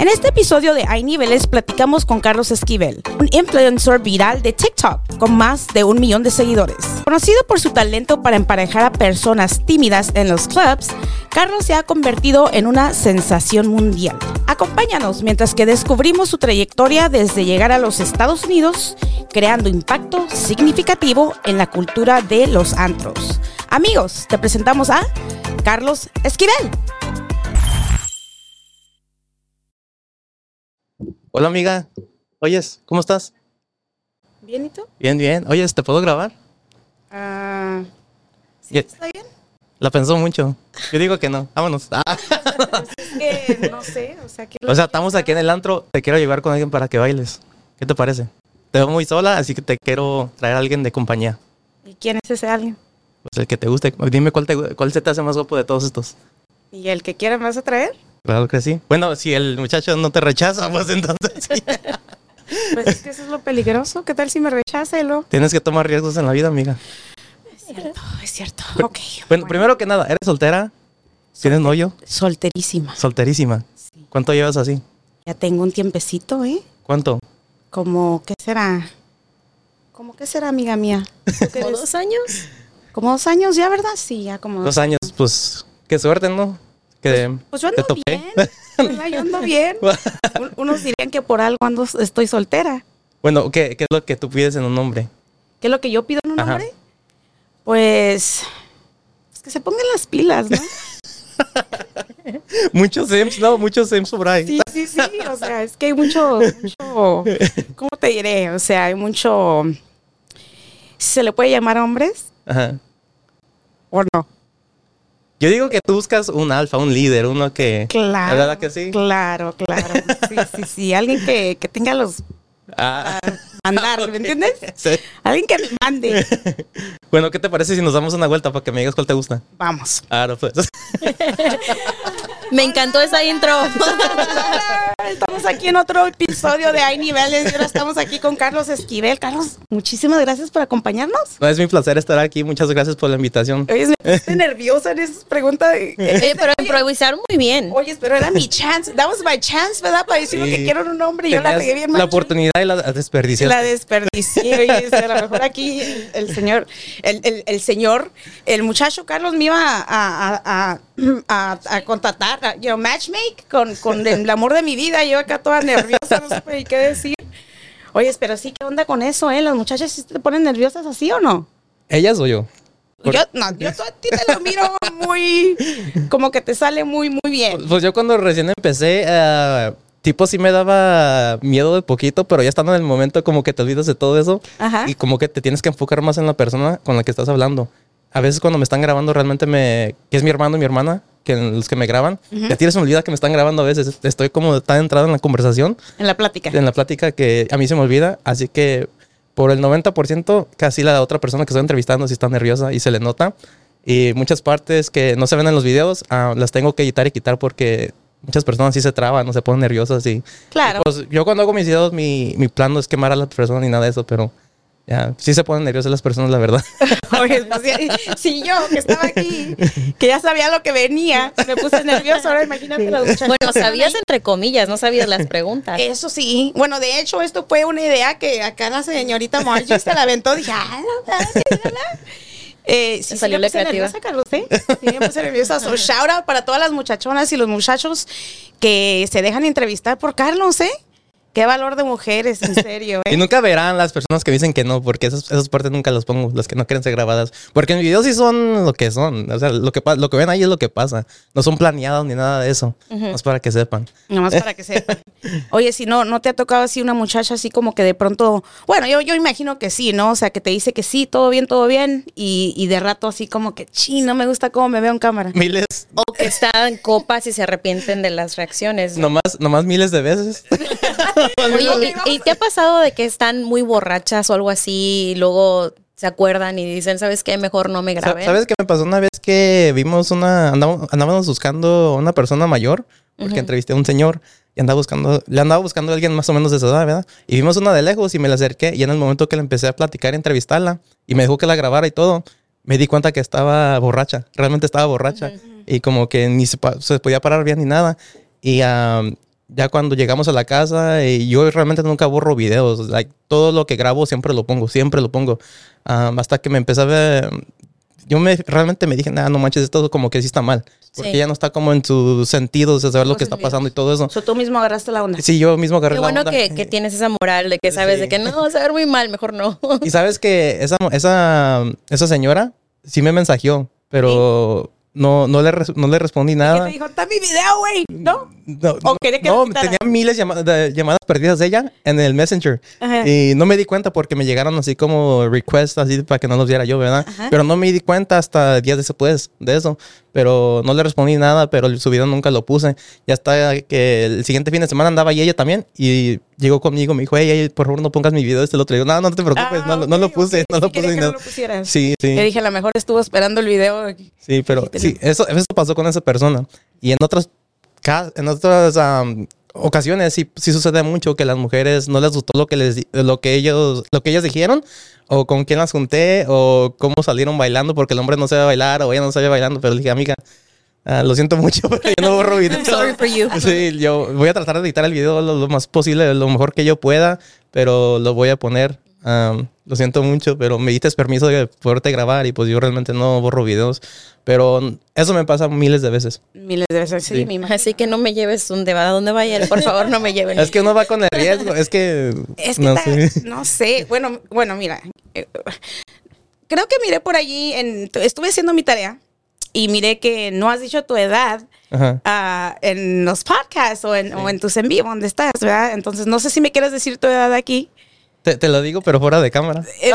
En este episodio de Hay Niveles platicamos con Carlos Esquivel, un influencer viral de TikTok con más de un millón de seguidores. Conocido por su talento para emparejar a personas tímidas en los clubs, Carlos se ha convertido en una sensación mundial. Acompáñanos mientras que descubrimos su trayectoria desde llegar a los Estados Unidos, creando impacto significativo en la cultura de los antros. Amigos, te presentamos a Carlos Esquivel. Hola amiga, oyes, ¿cómo estás? ¿Bien y tú? Bien, bien. Oyes, ¿te puedo grabar? Ah, ¿sí Ya- ¿Está bien? La pensó mucho. Yo digo que no. Vámonos. Ah. Es que no sé, o sea, que O sea, estamos aquí en el antro. Te quiero llevar con alguien para que bailes. ¿Qué te parece? Te veo muy sola, así que te quiero traer a alguien de compañía. ¿Y quién es ese alguien? Pues el que te guste. Dime cuál, te, cuál se te hace más guapo de todos estos. ¿Y el que quiera me vas a traer? Claro que sí. Bueno, si el muchacho no te rechaza, pues entonces sí. Pues es que eso es lo peligroso. ¿Qué tal si me rechaza, Elo? Tienes que tomar riesgos en la vida, amiga. Es cierto, es cierto. Ok. Bueno, primero que nada, ¿eres soltera? ¿Tienes novio? Solterísima. Solterísima. ¿Cuánto llevas así? Ya tengo un tiempecito, ¿eh? ¿Cuánto? Como, ¿qué será? ¿Cómo qué será, amiga mía? ¿Tú qué ¿Como dos años? ¿Como dos años ya, verdad? Sí, ya como Dos años, pues, qué suerte, ¿no? Que Pues yo te ando topé. bien. Yo ando bien. Un- Unos dirían que por algo ando, estoy soltera. Bueno, ¿qué, ¿qué es lo que tú pides en un hombre? ¿Qué es lo que yo pido en un Ajá. hombre? Pues, pues que se pongan las pilas, ¿no? Muchos Sims, no, muchos Sims por ahí. Sí, sí, sí. O sea, es que hay mucho, mucho, ¿cómo te diré? O sea, hay mucho, ¿se le puede llamar hombres Ajá. o no? Yo digo que tú buscas un alfa, un líder, uno que... Claro. ¿Verdad que sí? Claro, claro. Sí, sí, sí. Alguien que, que tenga los Ah, mandar. ¿me entiendes? Sí. Alguien que me mande. Bueno, ¿qué te parece si nos damos una vuelta para que me digas cuál te gusta? Vamos. No, pues. Me encantó esa intro. Estamos aquí en otro episodio de Hay Niveles y ahora estamos aquí con Carlos Esquivel. Carlos, muchísimas gracias por acompañarnos. No, es mi placer estar aquí. Muchas gracias por la invitación. Oye, me puse nerviosa en esas preguntas. de- Oye, pero improvisaron muy bien. Oye, pero era mi chance. That was my chance, ¿verdad? Para decir lo que quiero un hombre y yo la regué bien La mal. oportunidad y la desperdiciaste. La desperdicié, oye, a lo mejor aquí el, el señor, el, el- el señor, el muchacho Carlos me iba a, a, a, a- a contratar, a, you know, matchmake con, con el amor de mi vida, yo acá toda nerviosa, no supe ni qué decir. Oye, pero sí, ¿qué onda con eso, eh? ¿Las muchachas sí te ponen nerviosas así o no? ¿Ellas o yo? Por- Yo, no, yo a ti te lo miro muy, como que te sale muy, muy bien. Pues yo cuando recién empecé, eh, tipo sí me daba miedo de poquito, pero ya estando en el momento como que te olvidas de todo eso Ajá. y como que te tienes que enfocar más en la persona con la que estás hablando. A veces cuando me están grabando realmente me... que es mi hermano y mi hermana, que los que me graban, ya tienes me olvida que me están grabando a veces. Estoy como tan entrado en la conversación, En la plática. en la plática, que a mí se me olvida. Así que por el 90% casi la otra persona que estoy entrevistando sí está nerviosa y se le nota. Y muchas partes que no se ven en los videos ah, las tengo que editar y quitar porque muchas personas sí se traban, no se ponen nerviosas. Y, Claro. pues yo cuando hago mis videos, mi, mi plan no es quemar a la persona ni nada de eso, pero ya, sí se ponen nerviosas las personas, la verdad. Oye, pues, si, yo que estaba aquí, que ya sabía lo que venía, me puse nerviosa, ahora imagínate las muchachas. Bueno, sabías entre comillas, no sabías las preguntas. Eso sí. Bueno, de hecho, esto fue una idea que acá la señorita Margie se la aventó. Dije, ah, no, no, no". Eh, sí, salió sí me la puse creativa. nerviosa, Carlos, ¿eh? Sí, me puse nerviosa. So, shout out para todas las muchachonas y los muchachos que se dejan entrevistar por Carlos, ¿eh? Qué valor de mujeres, en serio, Y ¿eh? nunca verán las personas que dicen que no, porque esas, esas partes nunca las pongo, las que no quieren ser grabadas. Porque en mi video sí son lo que son. O sea, lo que, pa- lo que ven ahí es lo que pasa. No son planeados ni nada de eso. No es para que sepan. Nomás para que sepan. Oye, si no, ¿no te ha tocado así una muchacha así como que de pronto, bueno, yo, yo imagino que sí, ¿no? O sea, que te dice que sí, todo bien, todo bien, y, y de rato así como que, chi, no me gusta cómo me veo en cámara. Miles, O que están copas y se arrepienten de las reacciones. nomás, nomás miles de veces. Oye, ¿y, y te ha pasado de que están muy borrachas o algo así y luego se acuerdan y dicen, ¿sabes qué? Mejor no me graben. ¿Sabes qué me pasó una vez que vimos una, andábamos, andábamos buscando a una persona mayor, porque entrevisté a un señor y andaba buscando, le andaba buscando a alguien más o menos de esa edad, ¿verdad? Y vimos una de lejos y me la acerqué y en el momento que le empecé a platicar y entrevistarla y me dejó que la grabara y todo, me di cuenta que estaba borracha, realmente estaba borracha y como que ni se, podía parar bien ni nada. Y ya cuando llegamos a la casa, y yo realmente nunca borro videos. Like, todo lo que grabo siempre lo pongo, siempre lo pongo. Um, hasta que me empecé a ver. Yo me, realmente me dije, nada, no manches, esto como que sí está mal. Porque Sí. ya no está como en sus sentidos de saber lo que está pasando y todo eso. So, tú mismo agarraste la onda. Sí, yo mismo agarré Qué la bueno onda. que, que tienes esa moral de que sabes Sí. de que no, ver muy mal, mejor no. Y sabes que esa, esa, esa señora sí me mensajeó, pero no, no, le, no le respondí ¿Qué nada. te dijo? Está mi video, güey. ¿No? No, ¿O que no, lo tenía miles llama- de llamadas perdidas de ella en el Messenger. Ajá. Y no me di cuenta porque me llegaron así como requests así para que no los viera yo, ¿verdad? Ajá. Pero no me di cuenta hasta días después de eso. Pero no le respondí nada, pero su video nunca lo puse. Ya hasta que el siguiente fin de semana andaba ahí ella también y llegó conmigo, me dijo, hey, hey, por favor no pongas mi video este el otro. Y yo, no, no te preocupes, Ah, no, lo- no lo puse, ok. no lo puse que no lo pusieras. Sí, sí. Yo dije, a lo mejor estuvo esperando el video. Sí, pero Sí, sí, eso, eso pasó con esa persona. Y en otras, ca- en otras am, ocasiones sí, sí sucede mucho que las mujeres no les gustó lo que les lo que ellos lo que ellas dijeron o con quién las junté o cómo salieron bailando porque el hombre no sabe bailar o ella no sabe bailando, pero le dije, amiga, ah, lo siento mucho, pero yo no borro videos. sorry for you. Sí, yo voy a tratar de editar el video lo, lo más posible, lo mejor que yo pueda, pero lo voy a poner. Am, lo siento mucho, pero me diste permiso de poderte grabar y pues yo realmente no borro videos. Pero eso me pasa miles de veces. Miles de veces. Sí, Sí. mi imagino. Así que no me lleves donde va, a donde vaya, por favor, no me lleven. Es que uno va con el riesgo, es que... Es que no ta- sé. no sé. Bueno, bueno, mira. eh, Creo que miré por allí, en, estuve haciendo mi tarea y miré que no has dicho tu edad ah, en los podcasts o en, o en tus en vivo, donde estás, ¿verdad? Entonces, no sé si me quieres decir tu edad aquí. Te, te lo digo, pero fuera de cámara. Eh,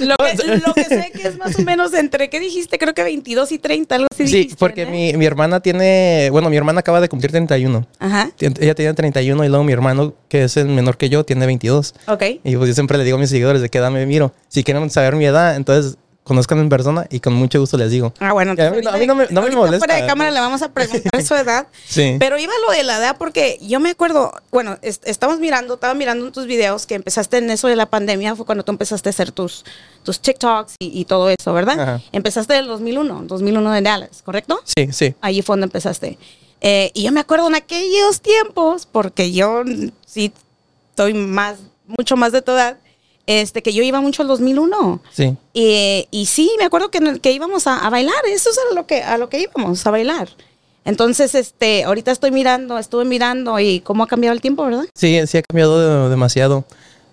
lo, que, lo que sé que es más o menos entre, ¿qué dijiste? Creo que 22 y 30, algo así Sí, dijiste, porque ¿no? mi, mi hermana tiene... Bueno, mi hermana acaba de cumplir 31. Ajá, Ella tiene 31 y luego mi hermano, que es el menor que yo, tiene 22. ok. Y pues yo siempre le digo a mis seguidores de qué edad me miro. Si quieren saber mi edad, entonces conozcan en persona y con mucho gusto les digo. Ah, bueno, a mí no- a mí no me- no me ahorita molesta. Fuera de cámara le vamos a preguntar su edad. Sí. Pero iba lo de la edad porque yo me acuerdo, bueno, es- estamos mirando, estaba mirando en tus videos que empezaste en eso de la pandemia, fue cuando tú empezaste a hacer tus, tus TikToks y, y todo eso, ¿verdad? Ajá. Empezaste en el 2001, 2001 de Dallas, ¿correcto? Sí, sí. Allí fue donde empezaste. Eh, y yo me acuerdo en aquellos tiempos, porque yo sí estoy más, mucho más de tu edad, este, que yo iba mucho al 2001. Sí. Y, y sí, me acuerdo que, que íbamos a, a bailar, eso es a lo, que, a lo que íbamos, a bailar. Entonces, este, ahorita estoy mirando, estuve mirando y cómo ha cambiado el tiempo, ¿verdad? Sí, sí ha cambiado de- demasiado.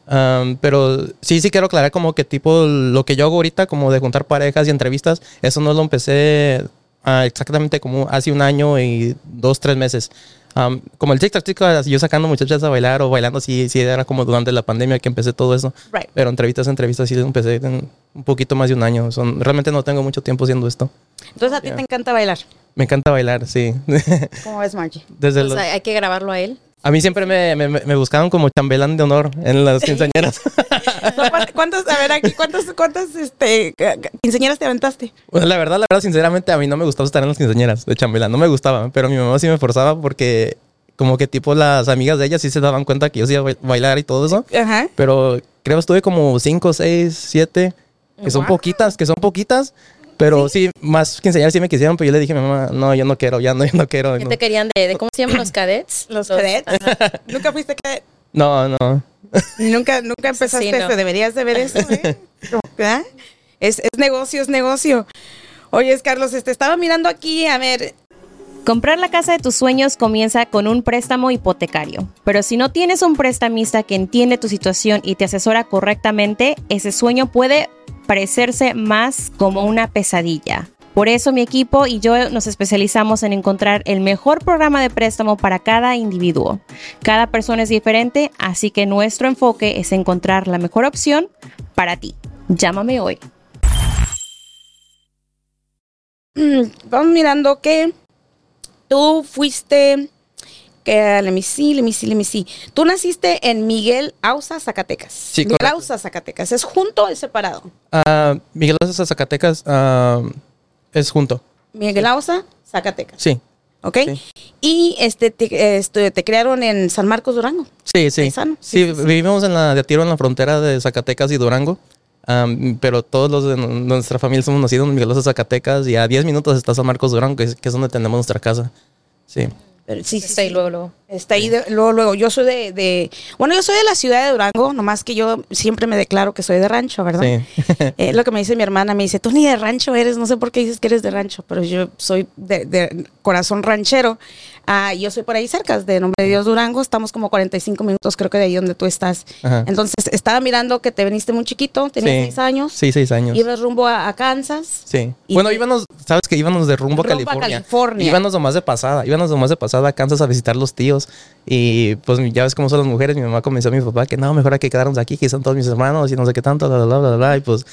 Am, pero sí, sí quiero aclarar como que tipo lo que yo hago ahorita, como de juntar parejas y entrevistas, eso no lo empecé ah, exactamente como hace un año y dos, tres meses. Am, como el TikTok, TikTok, yo sacando muchachas a bailar o bailando, sí, sí, era como durante la pandemia que empecé todo eso. Right. Pero entrevistas, entrevistas, sí empecé en un poquito más de un año. Son, realmente no tengo mucho tiempo haciendo esto. Entonces, a ti Ya. te encanta bailar. Me encanta bailar, sí. ¿Cómo ves, Margie? Desde O los- hay que grabarlo a él. A mí siempre me, me, me buscaban como chambelán de honor en las quinceañeras. So, ¿cuánt- ¿Cuántas, a ver aquí, cuántas, cuántas, este, quinceañeras te aventaste? Bueno, la verdad, la verdad, sinceramente, a mí no me gustaba estar en las quinceañeras de chambelán. No me gustaba, pero mi mamá sí me forzaba porque como que tipo las amigas de ella sí se daban cuenta que yo sí iba a bailar y todo eso. Ajá. Pero creo que estuve como cinco, seis, siete, que son Wow. poquitas, que son poquitas. Pero sí, más quinceañeras sí me quisieron, pero yo le dije a mi mamá, no, yo no quiero, ya no, yo no quiero. ¿Qué No, te querían de, de cómo se llaman los cadets? Los cadets. ¿Nunca fuiste cadet? no. no. Nunca, nunca empezaste Sí, no. eso. Deberías de ver eso, ¿eh? ¿Verdad? Es, es negocio, es negocio. Oye, Carlos, este, estaba mirando aquí, a ver, Comprar la casa de tus sueños comienza con un préstamo hipotecario, pero si no tienes un prestamista que entiende tu situación y te asesora correctamente, ese sueño puede parecerse más como una pesadilla. Por eso mi equipo y yo nos especializamos en encontrar el mejor programa de préstamo para cada individuo. Cada persona es diferente, así que nuestro enfoque es encontrar la mejor opción para ti. Llámame hoy. mm, vamos mirando que tú fuiste, que, let me see, let me see, let me see. Tú naciste en Miguel Ausa, Zacatecas. Sí, Miguel correcto. Ausa, Zacatecas. ¿Es junto o es separado? Ah, Miguel Ángel Zacatecas ah, es junto. Miguel Ausa, Zacatecas. Sí, ¿Ok? Sí. Y este te, este, te crearon en San Marcos, Durango. sí, sí. Sí, Sí, sí, sí. vivimos en la de tiro en la frontera de Zacatecas y Durango. Pero todos los de nuestra familia somos nacidos en Miguel Ángel Zacatecas y a 10 minutos está San Marcos Durango, que es, que es donde tenemos nuestra casa. Sí. Pero sí, sí, Está ahí sí. luego, luego. Está ahí de- luego, luego. Yo soy de, de- bueno, yo soy de la ciudad de Durango, nomás que yo siempre me declaro que soy de rancho, ¿verdad? Sí. Eh, lo que me dice mi hermana, me dice, tú ni de rancho eres, no sé por qué dices que eres de rancho, pero yo soy de, de corazón ranchero. Ah, yo soy por ahí cerca, de Nombre de Dios Durango, estamos como 45 minutos creo que de ahí donde tú estás. Ajá. Entonces, estaba mirando que te viniste muy chiquito, tenías Sí. seis años, Sí, seis años. ibas rumbo a, a Kansas. Sí. Bueno, íbamos, sabes que íbamos de rumbo, a Rumbo a California. California. Íbamos nomás de pasada, íbamos nomás de pasada a Kansas a visitar los tíos. Y pues ya ves cómo son las mujeres. Mi mamá convenció a mi papá que no, mejor hay que quedarnos aquí, que son todos mis hermanos y no sé qué tanto, bla, bla, bla, bla, bla. Y pues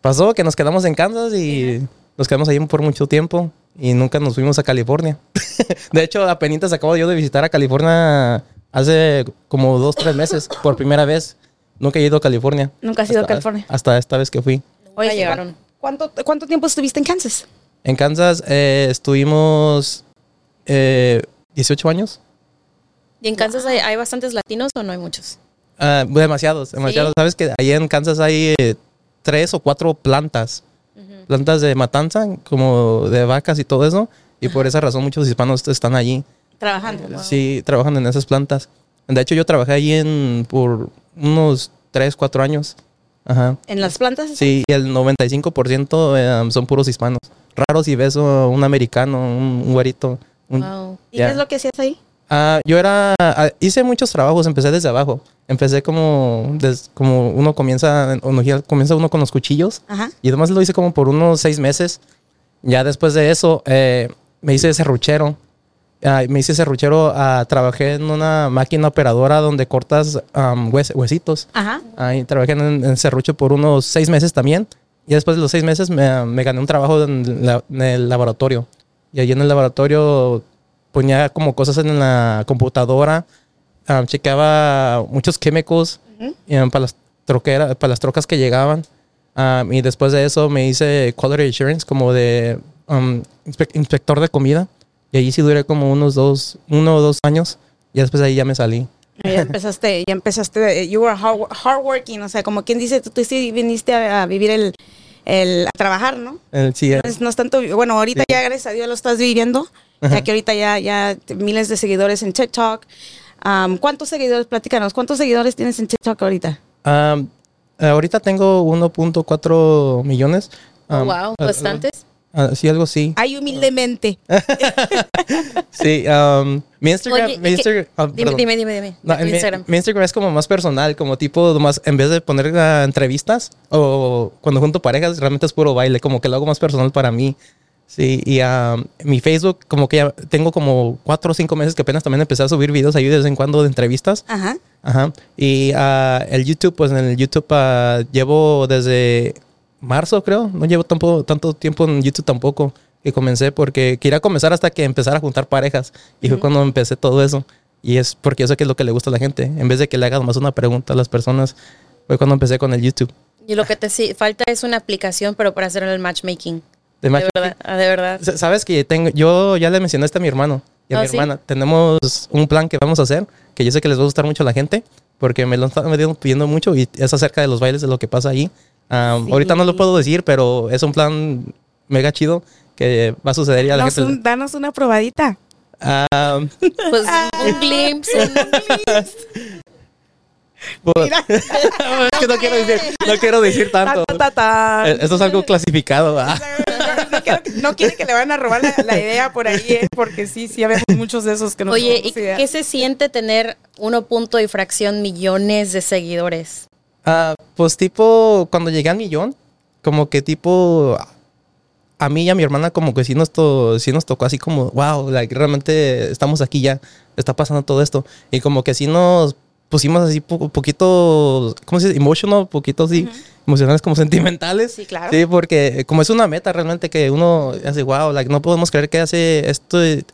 pasó que nos quedamos en Kansas y nos quedamos ahí por mucho tiempo y nunca nos fuimos a California. de hecho, apenas acabo yo de visitar a California hace como dos, tres meses por primera vez. Nunca he ido a California. Nunca has ido a California. Hasta esta vez que fui. ¿cu- llegaron. ¿cuánto, ¿Cuánto tiempo estuviste en Kansas? En Kansas eh, estuvimos eh, 18 años. ¿Y en Kansas hay, hay bastantes latinos o no hay muchos? Ah, demasiados, demasiados. Sabes que ahí en Kansas hay eh, tres o cuatro plantas. Plantas de matanza, como de vacas y todo eso. Y por esa razón muchos hispanos están allí. Trabajando. Sí, trabajan en esas plantas. De hecho, yo trabajé allí en, por unos tres, cuatro años. Ajá. ¿En las plantas? Sí, y el 95% eh, son puros hispanos. Raro si ves uh, un americano, un, un güerito. un- Wow. ¿Y qué es lo que hacías ahí? Ah, yo era, ah, hice muchos trabajos, empecé desde abajo. Empecé como, des- como uno comienza, comienza uno con los cuchillos. Ajá. Y además lo hice como por unos seis meses. Ya después de eso, eh, me hice serruchero. Ah, me hice serruchero, ah, trabajé en una máquina operadora donde cortas am, hues- huesitos. Ajá. Ahí trabajé en, en serrucho por unos seis meses también. Y después de los seis meses me, me gané un trabajo en, la- en el laboratorio. Y allí en el laboratorio ponía como cosas en la computadora. Ah, chequeaba muchos químicos eh, para, las troqueras, para las trocas que llegaban. Ah, y después de eso me hice Quality Assurance como de um, inspe- inspector de comida. Y allí sí duré como unos dos, uno o dos años. Y después de ahí ya me salí. Ya empezaste, ya empezaste, eh, you were hard, hardworking, o sea, como quien dice, tú, tú sí viniste a, a vivir el, el, a trabajar, ¿no? Eh, sí, No es, no es tanto, bueno, ahorita Sí. ya gracias a Dios lo estás viviendo, ya que ahorita ya, ya miles de seguidores en TikTok. Am, ¿Cuántos seguidores, platícanos, cuántos seguidores tienes en TikTok ahorita? Um, ahorita tengo 1.4 millones. Oh, Um, wow, ah, bastantes. ah, sí, algo así. Ay, humildemente. Sí, um, mi Instagram. Oye, mi ¿y qué- Instagram ah, Dime, dime, dime, dime. No, Tu mi, Instagram. mi Instagram es como más personal, como tipo, más, en vez de poner ah, entrevistas o cuando junto parejas, realmente es puro baile, como que lo hago más personal para mí. Sí, y um, mi Facebook, como que ya tengo como cuatro o cinco meses que apenas también empecé a subir videos ahí de vez en cuando de entrevistas. Ajá. Ajá. Y ah, el YouTube, pues en el YouTube ah, llevo desde marzo, creo. No llevo tampoco, tanto tiempo en YouTube tampoco que comencé porque quería comenzar hasta que empezara a juntar parejas. Y fue cuando empecé todo eso. Y es porque eso que es lo que le gusta a la gente. En vez de que le haga más una pregunta a las personas, fue cuando empecé con el YouTube. Y lo que te falta es una aplicación, pero para hacer el matchmaking. De De verdad, ah, de verdad. Sabes que tengo, yo ya le mencioné esto a mi hermano y a ¿Ah, mi sí? hermana. Tenemos un plan que vamos a hacer, que yo sé que les va a gustar mucho a la gente, porque me lo están metiendo- pidiendo mucho y es acerca de los bailes, de lo que pasa allí. Um, Sí. Ahorita no lo puedo decir, pero es un plan mega chido que va a suceder y a la Danos, gente. un- danos una probadita. Um, Pues un glimpse. pues- Mira. es que no quiero decir, no quiero decir tanto. Ta, ta, ta, ta. Eh, Esto es algo clasificado. No, quiero que- no quiere que le van a robar la, la idea por ahí, ¿eh? porque sí, sí, habemos muchos de esos que no Oye, ¿y tenemos idea. qué se siente tener uno punto y fracción millones de seguidores? Ah, pues tipo, cuando llegué al millón, como que tipo, a mí y a mi hermana como que sí nos, to- sí nos tocó así como, wow, like, realmente estamos aquí ya, está pasando todo esto. Y como que sí nos pusimos así un poquito, ¿cómo se dice? Emotional, poquito así, emocionales como sentimentales. Sí, claro. Sí, porque como es una meta realmente que uno hace, wow, like, no podemos creer que hace esto, est-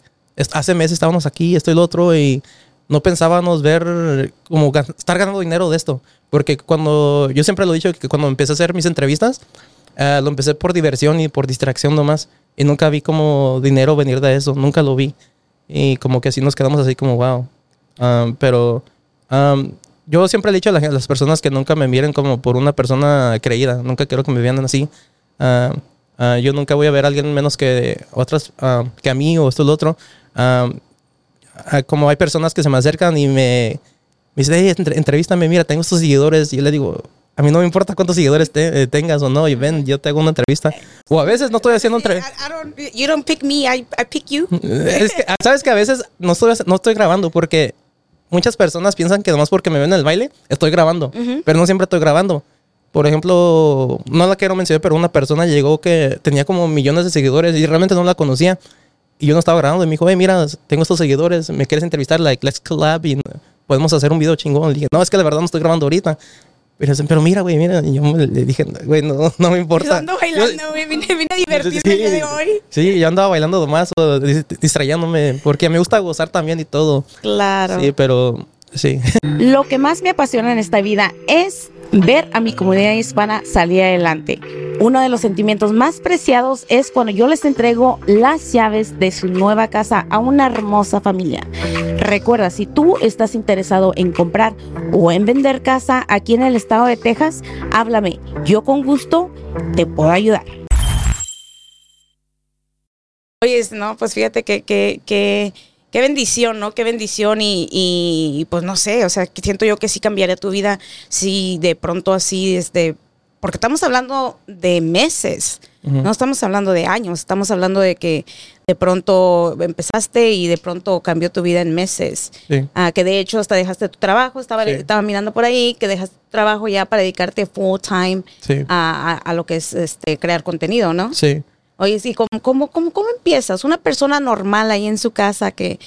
hace meses estábamos aquí, esto y lo otro, y no pensábamos ver como gan- estar ganando dinero de esto. Porque cuando, yo siempre lo he dicho, que cuando empecé a hacer mis entrevistas, eh, lo empecé por diversión y por distracción nomás. Y nunca vi como dinero venir de eso, nunca lo vi. Y como que así nos quedamos así como, wow. Um, pero um, yo siempre he dicho a las personas que nunca me miren como por una persona creída. Nunca quiero que me vean así. Ah, ah, yo nunca voy a ver a alguien menos que otras, ah, que a mí o esto o lo otro. Ah, como hay personas que se me acercan y me, me dicen, hey, entre- entrevístame, mira, tengo estos seguidores. Y yo le digo, a mí no me importa cuántos seguidores te- eh, tengas o no, y ven, yo te hago una entrevista. O a veces no estoy haciendo entrevista. You don't pick me, I, I pick you. Es que, ah, sabes que a veces no estoy, no estoy grabando porque muchas personas piensan que nomás porque me ven en el baile estoy grabando, pero no siempre estoy grabando. Por ejemplo, no la quiero mencionar, pero una persona llegó que tenía como millones de seguidores y realmente no la conocía. Y yo no estaba grabando y me dijo, hey, mira, tengo estos seguidores, ¿me quieres entrevistar? Like, let's collab y podemos hacer un video chingón. Le dije, no, es que la verdad no estoy grabando ahorita. Pero, dicen, pero mira, güey, mira. Y yo me- le dije, güey, no, no me importa. Yo ando bailando, güey, vine, vine a divertirme el día de hoy. Sí, yo andaba bailando dis- distrayéndome porque me gusta gozar también y todo. Claro. Sí, pero sí. Lo que más me apasiona en esta vida es ver a mi comunidad hispana salir adelante. Uno de los sentimientos más preciados es cuando yo les entrego las llaves de su nueva casa a una hermosa familia. Recuerda, si tú estás interesado en comprar o en vender casa aquí en el estado de Texas, háblame. Yo con gusto te puedo ayudar. Oye, no, pues fíjate que, que, que, qué bendición, ¿no? Qué bendición y, y, y, pues no sé, o sea, que siento yo que sí cambiaría tu vida si de pronto así, este, porque estamos hablando de meses, no estamos hablando de años, estamos hablando de que de pronto empezaste y de pronto cambió tu vida en meses. Sí. Ah, que de hecho hasta dejaste tu trabajo, estaba, Sí. estaba mirando por ahí, que dejaste tu trabajo ya para dedicarte full time Sí. a, a- a lo que es este crear contenido, ¿no? Sí. Oye, sí, ¿cómo, cómo, cómo, cómo empiezas? Una persona normal ahí en su casa que,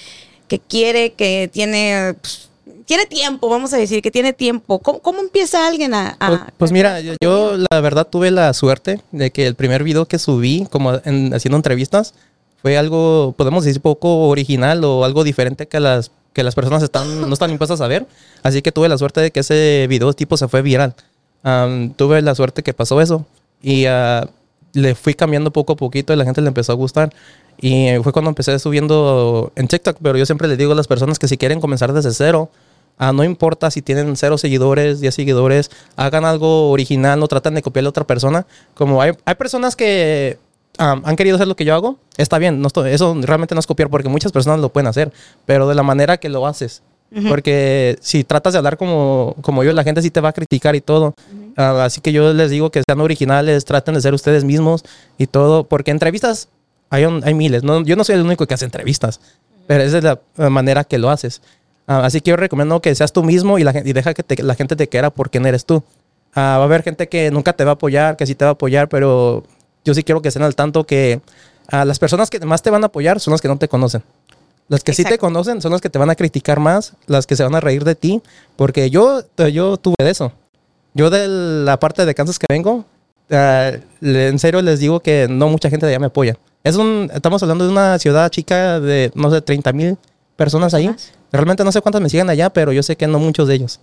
que quiere, que tiene, pues, tiene tiempo, vamos a decir, que tiene tiempo. ¿Cómo, cómo empieza alguien a...? a- Pues, pues mira, yo, yo la verdad tuve la suerte de que el primer video que subí, como en- haciendo entrevistas, fue algo, podemos decir, poco original o algo diferente que las, que las personas están, no están impuestas a ver. Así que tuve la suerte de que ese video tipo se fue viral. Am, tuve la suerte que pasó eso. Y ah, le fui cambiando poco a poquito y la gente le empezó a gustar. Y fue cuando empecé subiendo en TikTok, pero yo siempre les digo a las personas que si quieren comenzar desde cero, Ah, no importa si tienen cero seguidores, 10 seguidores, hagan algo original, no traten de copiarle a otra persona. Como hay, hay personas que han querido hacer lo que yo hago, está bien, no estoy- eso realmente no es copiar porque muchas personas lo pueden hacer, pero de la manera que lo haces. Porque si tratas de hablar como, como yo, la gente sí te va a criticar y todo. Ah, así que yo les digo que sean originales, traten de ser ustedes mismos y todo, porque entrevistas hay, un- hay miles. No, yo no soy el único que hace entrevistas, pero esa es la manera que lo haces. Ah, así que yo recomiendo que seas tú mismo y, la, gen- y deja que te- la gente te quiera por quién eres tú. Ah, va a haber gente que nunca te va a apoyar, que sí te va a apoyar, pero yo sí quiero que estén al tanto que las personas que más te van a apoyar son las que no te conocen. Las que sí te Exacto. conocen son las que te van a criticar más, las que se van a reír de ti, porque yo, yo tuve de eso. Yo de la parte de Kansas que vengo, le- en serio les digo que no mucha gente de allá me apoya. Es un, estamos hablando de una ciudad chica de, no sé, 30 mil personas ahí. Realmente no sé cuántas me siguen allá, pero yo sé que no muchos de ellos.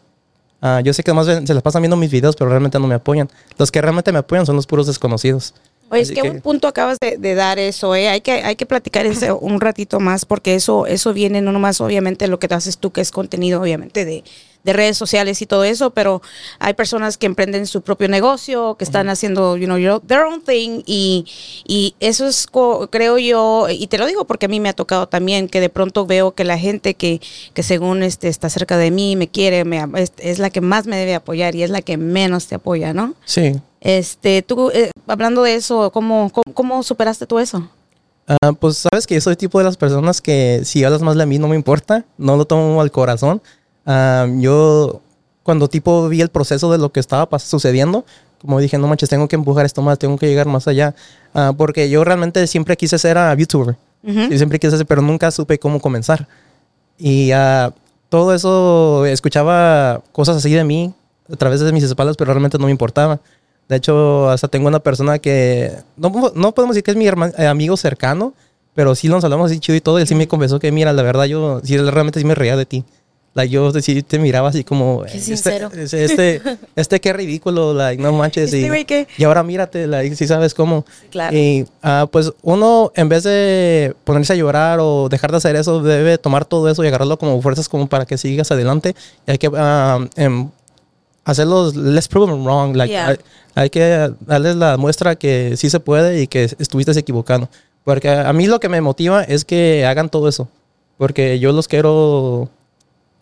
Ah, yo sé que más se las pasan viendo mis videos, pero realmente no me apoyan. Los que realmente me apoyan son los puros desconocidos. Oye, es que, que- un punto acabas de, de dar eso, ¿eh? Hay que, hay que platicar ese un ratito más porque eso, eso viene no nomás obviamente lo que haces tú, que es contenido obviamente de, de redes sociales y todo eso, pero hay personas que emprenden su propio negocio, que están haciendo, you know, their own thing y, y eso es, creo yo, y te lo digo porque a mí me ha tocado también que de pronto veo que la gente que, que según este está cerca de mí, me quiere, me, es, es la que más me debe apoyar y es la que menos te apoya, ¿no? Sí. Este, tú, eh, hablando de eso, ¿cómo, cómo, cómo superaste tú eso? Ah, pues sabes que yo soy tipo de las personas que si hablas más de mí no me importa, no lo tomo al corazón. Ah, yo cuando tipo vi el proceso de lo que estaba sucediendo, como dije, no manches, tengo que empujar esto más, tengo que llegar más allá, Ah, porque yo realmente siempre quise ser a YouTuber, Ujú. y siempre quise ser, pero nunca supe cómo comenzar. Y ah, todo eso, escuchaba cosas así de mí a través de mis espaldas, pero realmente no me importaba. De hecho, hasta tengo una persona que no, no podemos decir que es mi eh, amigo cercano, pero sí nos hablamos así chido y todo. Y él sí me confesó que, mira, la verdad, yo sí, realmente sí me reía de ti. Like, yo sí te miraba así como. Qué eh, sincero. Este, este, este qué ridículo, like, no manches. Este y, y ahora mírate, like, sí sabes cómo. Claro. Y ah, pues uno, en vez de ponerse a llorar o dejar de hacer eso, debe tomar todo eso y agarrarlo como fuerzas como para que sigas adelante. Y hay que ah, em, hacerlos, let's prove them wrong. Like, Yeah. hay, hay que darles la muestra que sí se puede y que estuviste equivocado. Porque a mí lo que me motiva es que hagan todo eso. Porque yo los quiero.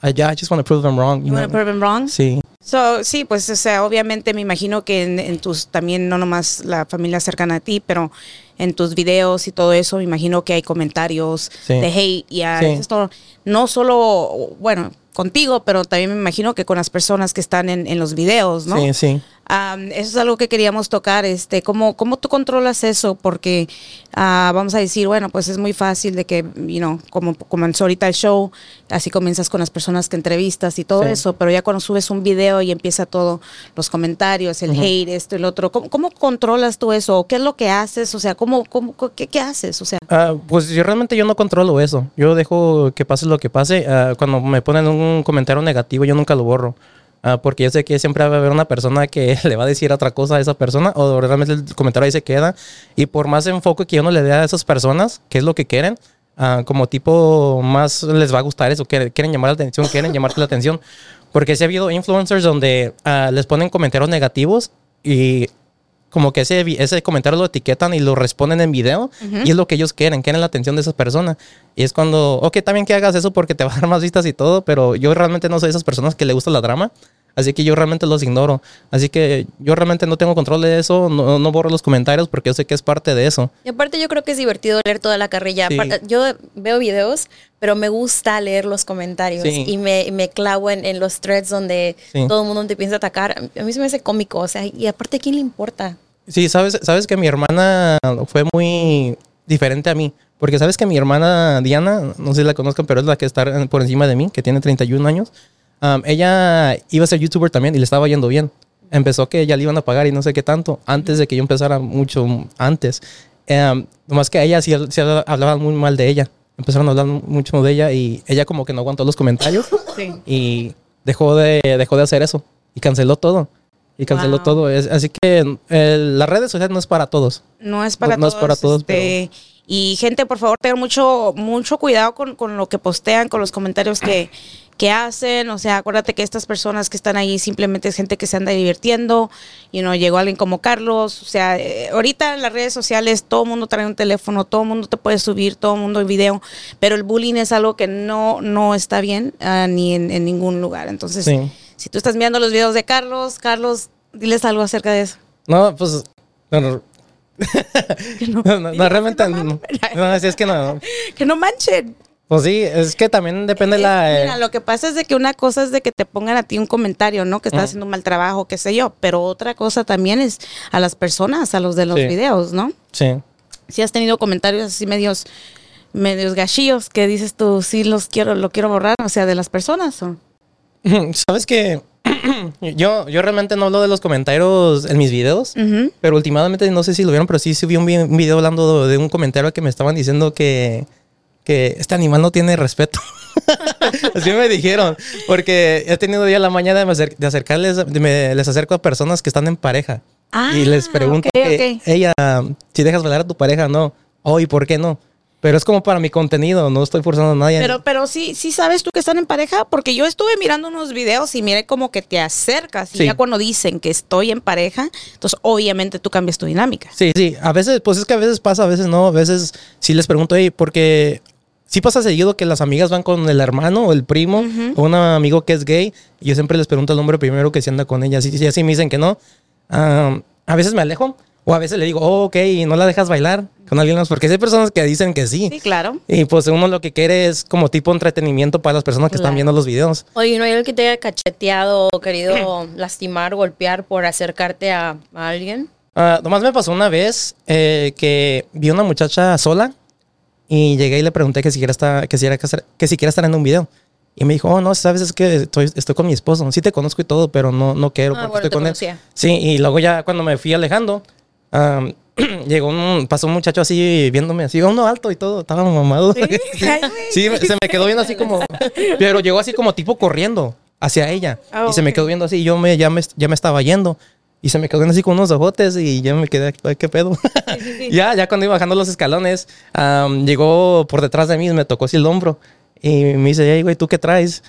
I, I just want to prove them wrong. You wanna prove them wrong? Sí. So, sí, pues, o sea, obviamente me imagino que en, en tus, también no nomás la familia cercana a ti, pero en tus videos y todo eso, me imagino que hay comentarios Sí. de hate y a Sí. esto, no solo, bueno, contigo, pero también me imagino que con las personas que están en, en los videos, ¿no? Sí, sí. Am, eso es algo que queríamos tocar, este, ¿cómo, cómo tú controlas eso? Porque ah, vamos a decir, bueno, pues es muy fácil de que, you know, como comenzó ahorita el show, así comienzas con las personas que entrevistas y todo Sí. eso, pero ya cuando subes un video y empieza todo, los comentarios, el hate, esto, el otro, ¿cómo, cómo controlas tú eso? ¿Qué es lo que haces? O sea, ¿cómo, cómo, qué, qué haces? O sea, Ah, pues yo realmente yo no controlo eso. Yo dejo que pase lo que pase. Ah, cuando me ponen un comentario negativo, yo nunca lo borro. Ah, porque yo sé que siempre va a haber una persona que le va a decir otra cosa a esa persona o realmente el comentario ahí se queda. Y por más enfoque que yo no le dé a esas personas, que es lo que quieren, ah, como tipo más les va a gustar eso, que quieren llamar la atención, quieren llamarte la atención. Porque sí ha habido influencers donde ah, les ponen comentarios negativos y como que ese, ese comentario lo etiquetan y lo responden en video y es lo que ellos quieren, quieren la atención de esas personas. Y es cuando, ok, también que hagas eso porque te va a dar más vistas y todo, pero yo realmente no soy de esas personas que le gusta la drama, así que yo realmente los ignoro. Así que yo realmente no tengo control de eso, no, no borro los comentarios porque yo sé que es parte de eso. Y aparte yo creo que es divertido leer toda la carrilla. Sí. Yo veo videos, pero me gusta leer los comentarios Sí. y me, me clavo en, en los threads donde Sí. todo el mundo te piensa atacar. A mí se me hace cómico, o sea, y aparte, ¿a quién le importa? Sí, sabes, sabes que mi hermana fue muy diferente a mí. Porque sabes que mi hermana Diana, no sé si la conozcan, pero es la que está por encima de mí, que tiene 31 años. Um, ella iba a ser youtuber también y le estaba yendo bien. Empezó que ya le iban a pagar y no sé qué tanto, antes de que yo empezara mucho antes. Um, nomás que a ella sí, sí hablaban muy mal de ella. Empezaron a hablar mucho de ella y ella como que no aguantó los comentarios sí. y dejó de, dejó de hacer eso y canceló todo. Y canceló Wow. todo. Así que eh, las redes sociales no es para todos. No es para No- no es todos. para todos, este, Y gente, por favor, tengan mucho, mucho cuidado con, con lo que postean, con los comentarios que, que hacen. O sea, acuérdate que estas personas que están ahí simplemente es gente que se anda divirtiendo. Y no llegó alguien como Carlos. O sea, eh, ahorita en las redes sociales todo el mundo trae un teléfono, todo el mundo te puede subir, todo el mundo en video. Pero el bullying es algo que no, no está bien ah, ni en, en ningún lugar. Entonces, Sí. Si tú estás mirando los videos de Carlos, Carlos, diles algo acerca de eso. No, pues. No, no. no, no, no, realmente no. No, así es que no. Que no manchen. Pues sí, es que también depende Es- la. eh, Mira, lo que pasa es de que una cosa es de que te pongan a ti un comentario, ¿no? Que estás Ujú. haciendo un mal trabajo, qué sé yo. Pero otra cosa también es a las personas, a los de los Sí. videos, ¿no? Sí. Si has tenido comentarios así medios, medios gachillos que dices tú, sí los quiero, lo quiero borrar, o sea, de las personas. ¿o? Sabes que yo, yo realmente no hablo de los comentarios en mis videos. Pero últimamente, no sé si lo vieron, pero sí subí un, vi- un video hablando de un comentario que me estaban diciendo que, que este animal no tiene respeto. Así me dijeron. Porque he tenido ya la mañana de, me acer- de acercarles, de me- les acerco a personas que están en pareja. y les Ah, pregunto, ok, que, ok. ella, si dejas bailar a tu pareja, no. Oh, ¿y por qué no? Pero es como para mi contenido, no estoy forzando a nadie. Pero, pero sí, sí sabes tú que están en pareja, porque yo estuve mirando unos videos y miré como que te acercas y Sí. ya cuando dicen que estoy en pareja, entonces obviamente tú cambias tu dinámica. Sí, sí. A veces, pues es que a veces pasa, a veces no. A veces sí les pregunto, "Ey, porque sí pasa seguido que las amigas van con el hermano o el primo o un amigo que es gay. Y yo siempre les pregunto al hombre primero que si anda con ella. Si, si así me dicen que no, ah, a veces me alejo. O a veces le digo, oh, ok, y no la dejas bailar con alguien más. Porque hay personas que dicen que sí. Sí, claro. Y pues uno lo que quiere es como tipo entretenimiento para las personas que están viendo los videos. Oye, ¿no hay alguien que te haya cacheteado o querido lastimar, golpear por acercarte a, a alguien? Ah, nomás me pasó una vez eh, que vi una muchacha sola y llegué y le pregunté que si quiera estar, que si era- que si quiera estar en un video. Y me dijo, oh, no, sabes, es que estoy, estoy con mi esposo. Sí te conozco y todo, pero no, no quiero Ah, porque bueno, estoy con él. Sí, y luego ya cuando me fui alejando, am, llegó un, pasó un muchacho así viéndome así, uno alto y todo, estaba mamado. Sí. Sí, se me quedó viendo así como, pero llegó así como tipo corriendo hacia ella. Ah, y se me quedó viendo así, y yo me, ya, me, ya me estaba yendo. Y se me quedó viendo así con unos ojotes y ya me quedé, "Ay, ¿qué pedo? ya, ya cuando iba bajando los escalones, am, llegó por detrás de mí me tocó así el hombro. Y me dice, hey, güey, ¿tú qué traes?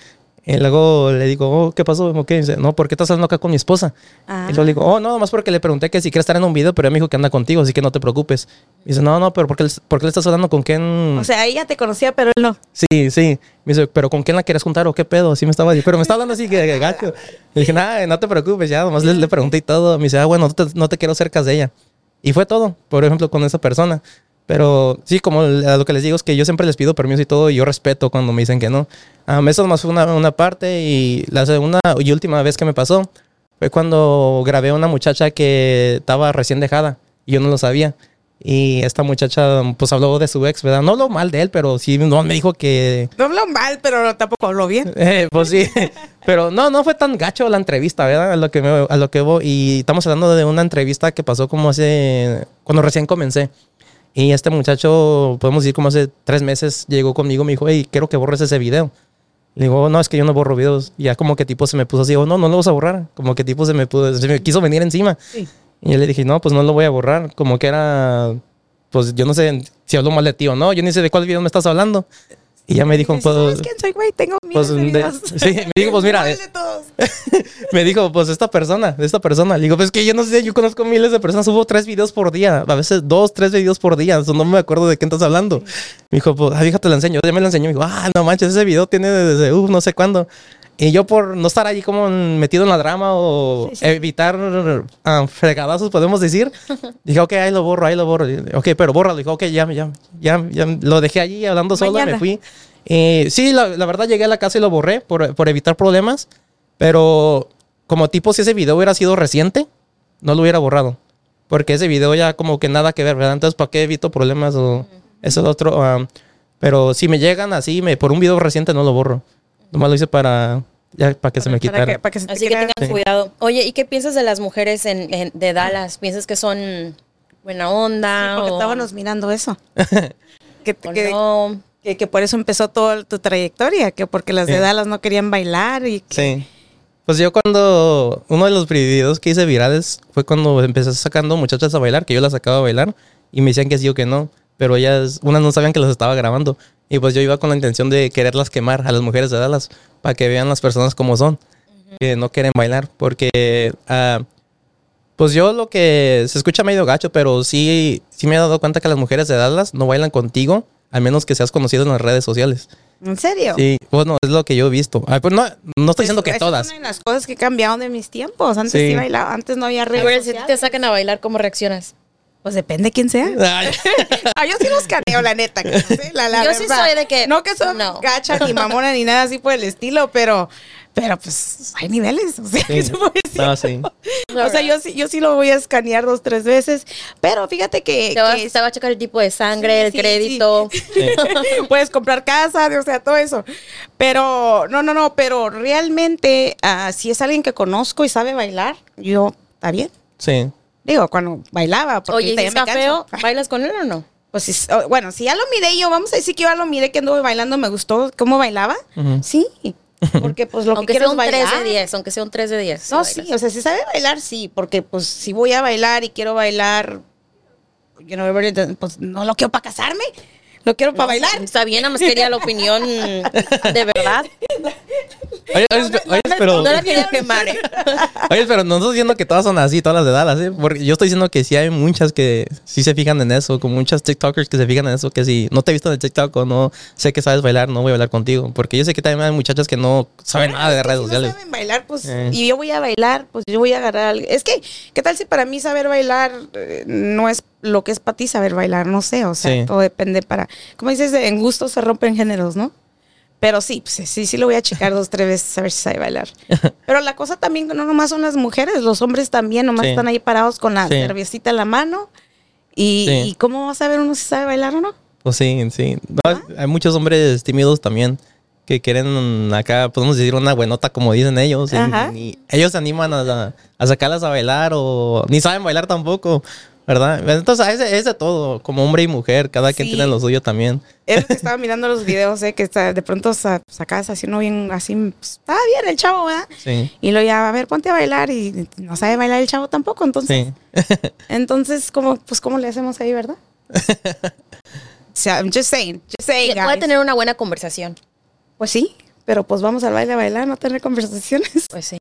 Y luego le digo, oh, ¿qué pasó? ¿O qué? Dice, no, ¿por qué estás hablando acá con mi esposa? Ah. Y luego le digo, oh, no, nomás porque le pregunté que si quiere estar en un video, pero ella me dijo que anda contigo, así que no te preocupes. Y dice, no, no, pero ¿por qué, le- por qué le estás hablando con quién? O sea, ella te conocía, pero él no. sí, sí. Me dice, pero ¿con quién la quieres juntar o qué pedo? Así me estaba diciendo, pero me estaba hablando así que que gacho. Le dije, nada, no te preocupes, ya, nomás le, le pregunté y todo. Me dice, ah, bueno, no te, no te quiero cerca de ella. Y fue todo, por ejemplo, con esa persona. Pero sí, como lo que les digo es que yo siempre les pido permiso y todo, y yo respeto cuando me dicen que no. Um, eso nomás fue una, una parte, y la segunda y última vez que me pasó fue cuando grabé a una muchacha que estaba recién dejada, y yo no lo sabía. Y esta muchacha, pues habló de su ex, ¿verdad? No habló mal de él, pero sí no, me dijo que. No habló mal, pero tampoco habló bien. Eh, pues sí, pero no, no fue tan gacho la entrevista, ¿verdad? A lo que, me- a lo que voy. Y estamos hablando de una entrevista que pasó como hace, cuando recién comencé. Y este muchacho, podemos decir como hace tres meses, llegó conmigo me dijo, hey, quiero que borres ese video. Le digo, no, es que yo no borro videos. Y ya como que tipo se me puso así, digo, no, no lo vas a borrar. Como que tipo se me, puso, se me quiso venir encima. Sí. Y yo le dije, no, pues no lo voy a borrar. Como que era, pues yo no sé si habló mal de ti o no. Yo ni sé de cuál video me estás hablando. Y ya me dijo, pues, ¿Sabes quién soy, güey? Tengo pues, de de- videos. sí, me dijo, pues mira, me dijo, pues esta persona, esta persona. Le digo, pues que yo no sé, yo conozco miles de personas, subo tres videos por día, a veces dos, tres videos por día, eso no me acuerdo de qué estás hablando. Me dijo, pues, ah, fíjate, la enseño. Ya me lo enseñó, me dijo, ah, no manches, ese video tiene desde, uh, no sé cuándo. Y yo por no estar ahí como metido en la drama o Sí, sí. evitar ah, fregadazos, podemos decir, dije, ok, ahí lo borro, ahí lo borro. Ok, pero bórralo. Dijo, ok, ya, ya, ya, ya, lo dejé allí hablando solo, Mañana. me fui. Eh, sí, la, la verdad llegué a la casa y lo borré por, por evitar problemas, pero como tipo si ese video hubiera sido reciente, no lo hubiera borrado. Porque ese video ya como que nada que ver, ¿verdad? Entonces, ¿para qué evito problemas o eso es otro? ah, pero si me llegan así, me, por un video reciente no lo borro. Nomás lo hice para, ya, para que se me Para quitara. que, para que se te Así que tengan cuidado. Oye, ¿y qué piensas de las mujeres en, en- de Dallas? ¿Piensas que son buena onda? Porque o, estábamos mirando eso. que, que, no? que, que por eso empezó toda tu trayectoria, que porque las de. Dallas no querían bailar y que- Sí. Pues yo cuando uno de los videos que hice virales fue cuando empecé sacando muchachas a bailar, que yo las sacaba a bailar y me decían que sí o que no, pero ellas, unas no sabían que las estaba grabando y pues yo iba con la intención de quererlas quemar a las mujeres de Dallas para que vean las personas como son, que no quieren bailar, porque ah, pues yo lo que se escucha medio gacho, pero sí, sí me he dado cuenta que las mujeres de Dallas no bailan contigo, al menos que seas conocido en las redes sociales. ¿En serio? Sí, bueno, es lo que yo he visto. Ah, pues no, no estoy diciendo que todas. Es una de las cosas que he cambiado de mis tiempos. Antes Sí. sí, bailaba, antes no había redes si te sacan a bailar, ¿cómo reaccionas? Pues depende quién sea. Ah, yo sí los caneo, la neta. que no sé, la, la Yo sí soy de que- No que son no. gacha ni mamona ni nada así por el estilo, pero, pero pues hay niveles. O sea, ¿qué se puede decir? no, sí. O sea, yo sí, yo sí lo voy a escanear dos, tres veces. Pero fíjate que, Te, vas- que te va a checar el tipo de sangre, Sí, el sí, crédito. puedes comprar casa, o sea, todo eso. Pero, no, no, no, pero realmente, ah, si es alguien que conozco y sabe bailar, yo, está bien. Sí. Digo, cuando bailaba, porque Oye, ¿y ahorita si está feo, bailas con él o no? Pues si- bueno, si ya lo miré yo, vamos a decir que yo ya lo miré que anduve bailando, me gustó cómo bailaba. Ujú. Sí, porque pues lo que Aunque quiero sea es un 3 bailar. de 10, aunque sea un 3 de 10. No, si sí, o sea, si sabe bailar, sí, porque pues si voy a bailar y quiero bailar, yo no pues no lo quiero para casarme, lo quiero para bailar. Está bien, nada más quería la opinión de verdad. Oye, oye, oye, pero, No la quería quemar. ¿eh? oye, pero no estoy diciendo que todas son así, todas las de Dallas, ¿eh? Porque yo estoy diciendo que sí hay muchas que sí se fijan en eso, como muchas TikTokers que se fijan en eso, que si no te he visto en el TikTok o no sé que sabes bailar, no voy a bailar contigo. Porque yo sé que también hay muchachas que no saben nada de redes si sociales. No saben bailar, pues, Eh. y yo voy a bailar, pues yo voy a agarrar. algo. Es que, ¿qué tal si para mí saber bailar eh, no es lo que es para ti saber bailar? No sé, o sea, Sí. todo depende para. Como dices, en gustos se rompen géneros, ¿no? Pero sí, pues, sí, sí lo voy a checar dos, tres veces a ver si sabe bailar. Pero la cosa también, no nomás son las mujeres, los hombres también, nomás Sí. están ahí parados con la Sí. cervecita en la mano. Y, Sí. y cómo va a saber uno si sabe bailar o no? Pues sí, sí. No, Hay muchos hombres tímidos también que quieren acá, podemos decir, una buenota como dicen ellos. y ni- ellos se animan a, a sacarlas a bailar o ni saben bailar tampoco, ¿verdad? Entonces es, de- es de todo, como hombre y mujer, cada quien tiene lo suyo también. Es lo que estaba mirando los videos, ¿eh? que está- de pronto sa- sacas así uno bien, así, pues, estaba bien el chavo, ¿verdad? Sí, Y lo ya, a ver, ponte a bailar y no sabe bailar el chavo tampoco, entonces, sí. entonces, ¿cómo, pues, ¿cómo le hacemos ahí, verdad? o sea, I'm just saying, just saying, Puede guys. tener una buena conversación. Pues sí, pero pues vamos al baile a bailar, no tener conversaciones. Pues sí.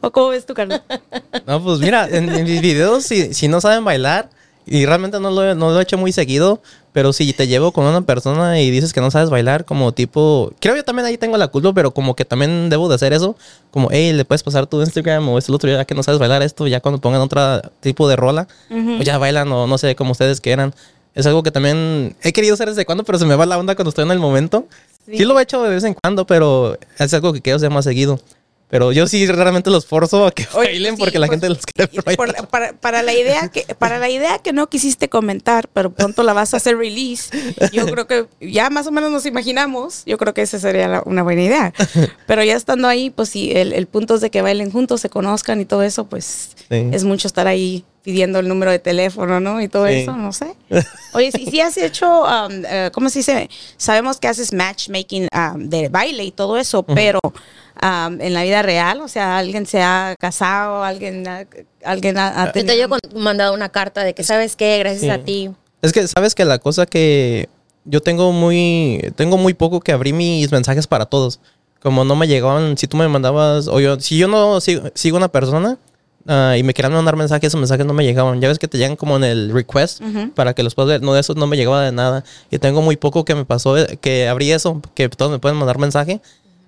¿O cómo ves tú, Carlos? No, pues mira, en, en mis videos, si, si no saben bailar, y realmente no lo, he- no lo he hecho muy seguido, pero si te llevo con una persona y dices que no sabes bailar, como tipo, creo yo también ahí tengo la culpa, pero como que también debo de hacer eso, como, hey, le puedes pasar tu Instagram o este otro ya que no sabes bailar esto, ya cuando pongan otro tipo de rola, pues ya bailan o no sé, como ustedes quieran. Es algo que también he querido hacer desde cuando, pero se me va la onda cuando estoy en el momento. Sí, lo he hecho de vez en cuando, pero es algo que quiero hacer más seguido. Pero yo sí realmente los forzo a que Oye, bailen sí, porque la pues, gente los quiere por- para, para la idea que para la idea que no quisiste comentar, pero pronto la vas a hacer release, yo creo que ya más o menos nos imaginamos, yo creo que esa sería la- una buena idea. Pero ya estando ahí, pues sí, el, el punto es de que bailen juntos, se conozcan y todo eso, pues Sí. es mucho estar ahí pidiendo el número de teléfono, ¿no? Y todo Sí. eso, no sé. Oye, si, si has hecho, um, eh, ¿cómo se dice? Sabemos que haces matchmaking um, de baile y todo eso, pero um, en la vida real, o sea, alguien se ha casado, alguien, ha- alguien ha, ha Yo te tenido- he con- mandado una carta de que, ¿sabes qué? Gracias Sí. a ti. Es que, ¿sabes que La cosa que yo tengo muy, tengo muy poco que abrí mis mensajes para todos. Como no me llegaban, si tú me mandabas, o yo, si yo no sigo, sigo una persona ah, y me querían mandar mensajes, esos mensajes no me llegaban. Ya ves que te llegan como en el request para que los puedas ver. No, de esos no me llegaba de nada. Y tengo muy poco que me pasó, eh, que abrí eso, que todos me pueden mandar mensaje,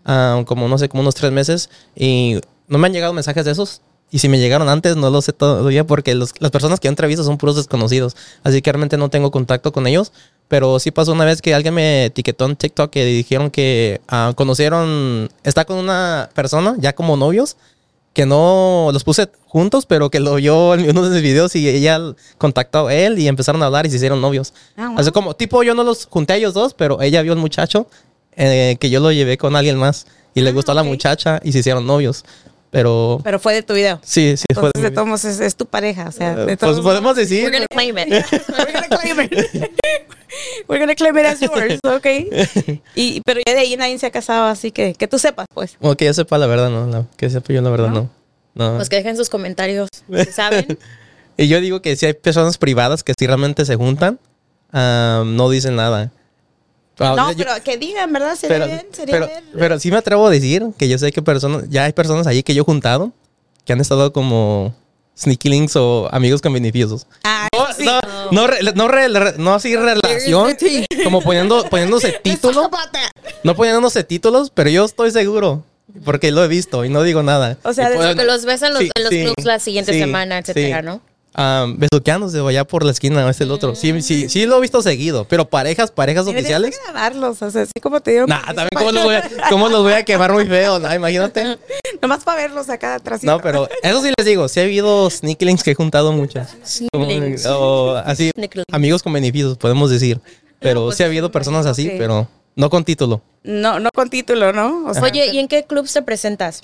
ah, como no sé, como unos tres meses. Y no me han llegado mensajes de esos. Y si me llegaron antes, no lo sé todavía porque los- las personas que yo entrevisto son puros desconocidos. Así que realmente no tengo contacto con ellos. Pero sí pasó una vez que alguien me etiquetó en TikTok que dijeron que ah, conocieron, está con una persona ya como novios, que no los puse juntos, pero que lo vio en uno de mis videos y ella contactó a él y empezaron a hablar y se hicieron novios. Ah, wow. Así como, tipo, yo no los junté a ellos dos, pero ella vio al muchacho eh, que yo lo llevé con alguien más y le Ah, gustó a la muchacha y se hicieron novios. Pero Pero fue de tu video. sí, sí, fue Entonces, de de todos es, es tu pareja. O sea, de Eh, todos Pues podemos decir. We're gonna claim it. We're gonna claim it. We're gonna claim it as yours, ¿ok? Y, pero ya de ahí nadie se ha casado, así que que tú sepas, pues. Como que yo sepa la verdad, no. la- que sepa yo la verdad, no. No. Pues que dejen sus comentarios. si ¿Saben? Y yo digo que si hay personas privadas que sí realmente se juntan, ah, no dicen nada. Ah, No, yo- pero que digan, ¿verdad? Sería pero, bien, sería pero, bien. pero sí me atrevo a decir que yo sé que personas, ya hay personas allí que yo he juntado que han estado como sneaky links o amigos con beneficios. Ah, No, sí. no, no, re- no, re- no así relación, como poniendo, poniéndose título, no poniéndose títulos, pero yo estoy seguro, porque lo he visto y no digo nada. O sea, Y de- pueden- Que los ves en los, Sí, en los sí, clubs la siguiente sí, semana, etcétera, sí. ¿no? Ah, besuqueándose o allá por la esquina este el otro. Sí, sí, sí lo he visto seguido, pero parejas, parejas oficiales. de grabarlos, o sea, así como te digo. Nah, también cómo los, voy a, cómo los voy a quemar muy feo, nah, imagínate. Nomás para verlos acá atrás. No, pero eso sí les digo, sí ha habido sneaky links que he juntado muchas. Como-. O así, amigos con beneficios, podemos decir. Pero sí ha habido personas así, pero no con título. No, no con título, ¿no? O sea, Oye, ¿y en qué clubs te presentas?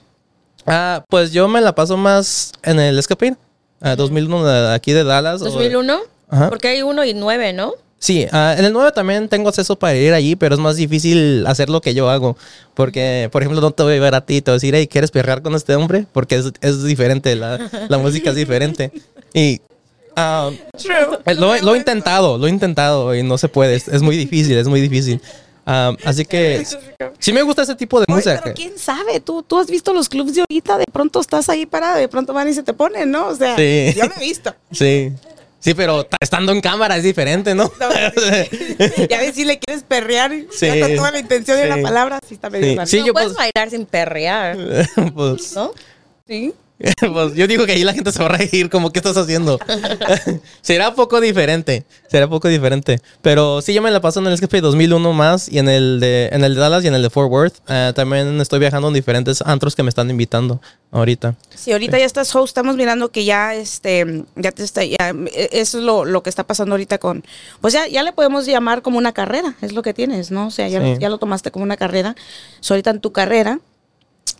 Ah, pues yo me la paso más en el Escapade. Ah, 2001 de aquí de Dallas. o- ¿2001? Ajá. Porque hay uno y nueve, ¿no? Sí, ah, en el 9 también tengo acceso para ir allí, pero es más difícil hacer lo que yo hago. Porque, por ejemplo, no te voy a ver a ti, te voy a decir, hey, ¿quieres perrear con este hombre? Porque es, es diferente, la, la música es diferente. Y true. eh, lo, lo he intentado, lo he intentado y no se puede, es, es muy difícil, es muy difícil. Ah, así que sí me gusta ese tipo de Oye, música. pero quién sabe, tú, tú has visto los clubs de ahorita, de pronto estás ahí parado, de pronto van y se te ponen, ¿no? O sea, Sí. yo lo he visto. Sí, sí, pero ta- estando en cámara es diferente, ¿no? No, ya ves si le quieres perrear y Sí. ya con toda la intención de Sí. la palabra, sí está medio Sí. mal. Sí, no yo puedes pues- bailar sin perrear, pues, ¿no? Sí. pues yo digo que ahí la gente se va a reír, como, ¿qué estás haciendo? será poco diferente, será poco diferente. Pero sí, yo me la paso en el Escape 2001 más y en el de, en el de Dallas y en el de Fort Worth. Eh, también estoy viajando en diferentes antros que me están invitando ahorita. Sí, ahorita ya estás host, estamos mirando que ya este ya te está ya, eh, eso es lo, lo que está pasando ahorita con pues ya ya le podemos llamar como una carrera, es lo que tienes, ¿no? O sea, ya, Sí. ya lo tomaste como una carrera. So, ahorita en tu carrera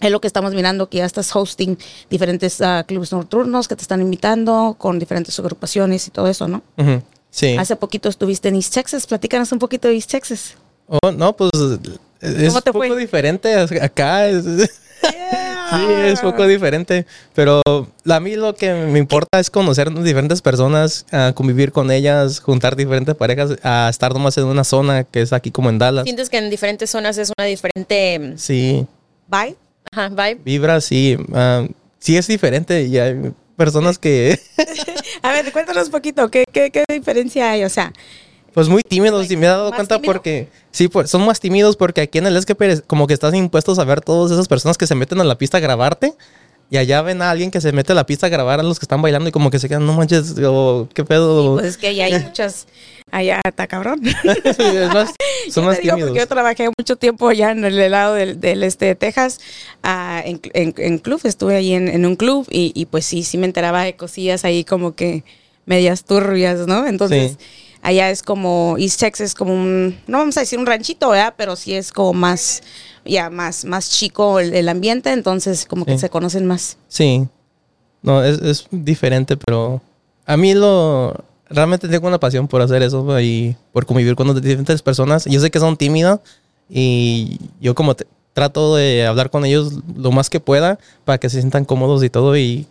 es lo que estamos mirando que ya estás hosting diferentes ah, clubes nocturnos que te están invitando con diferentes agrupaciones y todo eso, ¿no? Sí. Hace poquito estuviste en East Texas, platícanos un poquito de East Texas. Oh, no, pues Es ¿Cómo te un poco fue? diferente. Acá es... Sí, es poco diferente. Pero a mí lo que me importa es conocer diferentes personas, a convivir con ellas, juntar diferentes parejas, a estar nomás en una zona que es aquí como en Dallas. Sientes que en diferentes zonas es una diferente Sí, Bye. Ajá, vibe. vibra, sí. ah, sí es diferente y hay personas que, A ver, cuéntanos un poquito, ¿qué, qué, qué diferencia hay? O sea, pues muy tímidos y me he dado ¿Más cuenta tímido? porque, sí, pues son más tímidos porque aquí en el Escape como que estás impuestos a ver todas esas personas que se meten a la pista a grabarte. Y allá ven a alguien que se mete a la pista a grabar a los que están bailando y como que se quedan, no manches, o qué pedo. pues es que allá hay muchas, allá está cabrón. Es más- son Yo más digo tímidos. yo trabajé mucho tiempo allá en el lado del, del este de Texas, ah, en, en- en club, estuve ahí en, en un club y, y pues sí, sí me enteraba de cosillas ahí como que medias turbias, ¿no? Entonces, Sí. allá es como, East Texas es como un, no vamos a decir un ranchito, ¿verdad? Pero sí es como más, ya, más, más chico el, el ambiente, entonces como que Sí. se conocen más. Sí. No, es, es diferente, pero a mí lo... Realmente tengo una pasión por hacer eso y por convivir con diferentes personas. Yo sé que son tímidas y yo como te- trato de hablar con ellos lo más que pueda para que se sientan cómodos y todo y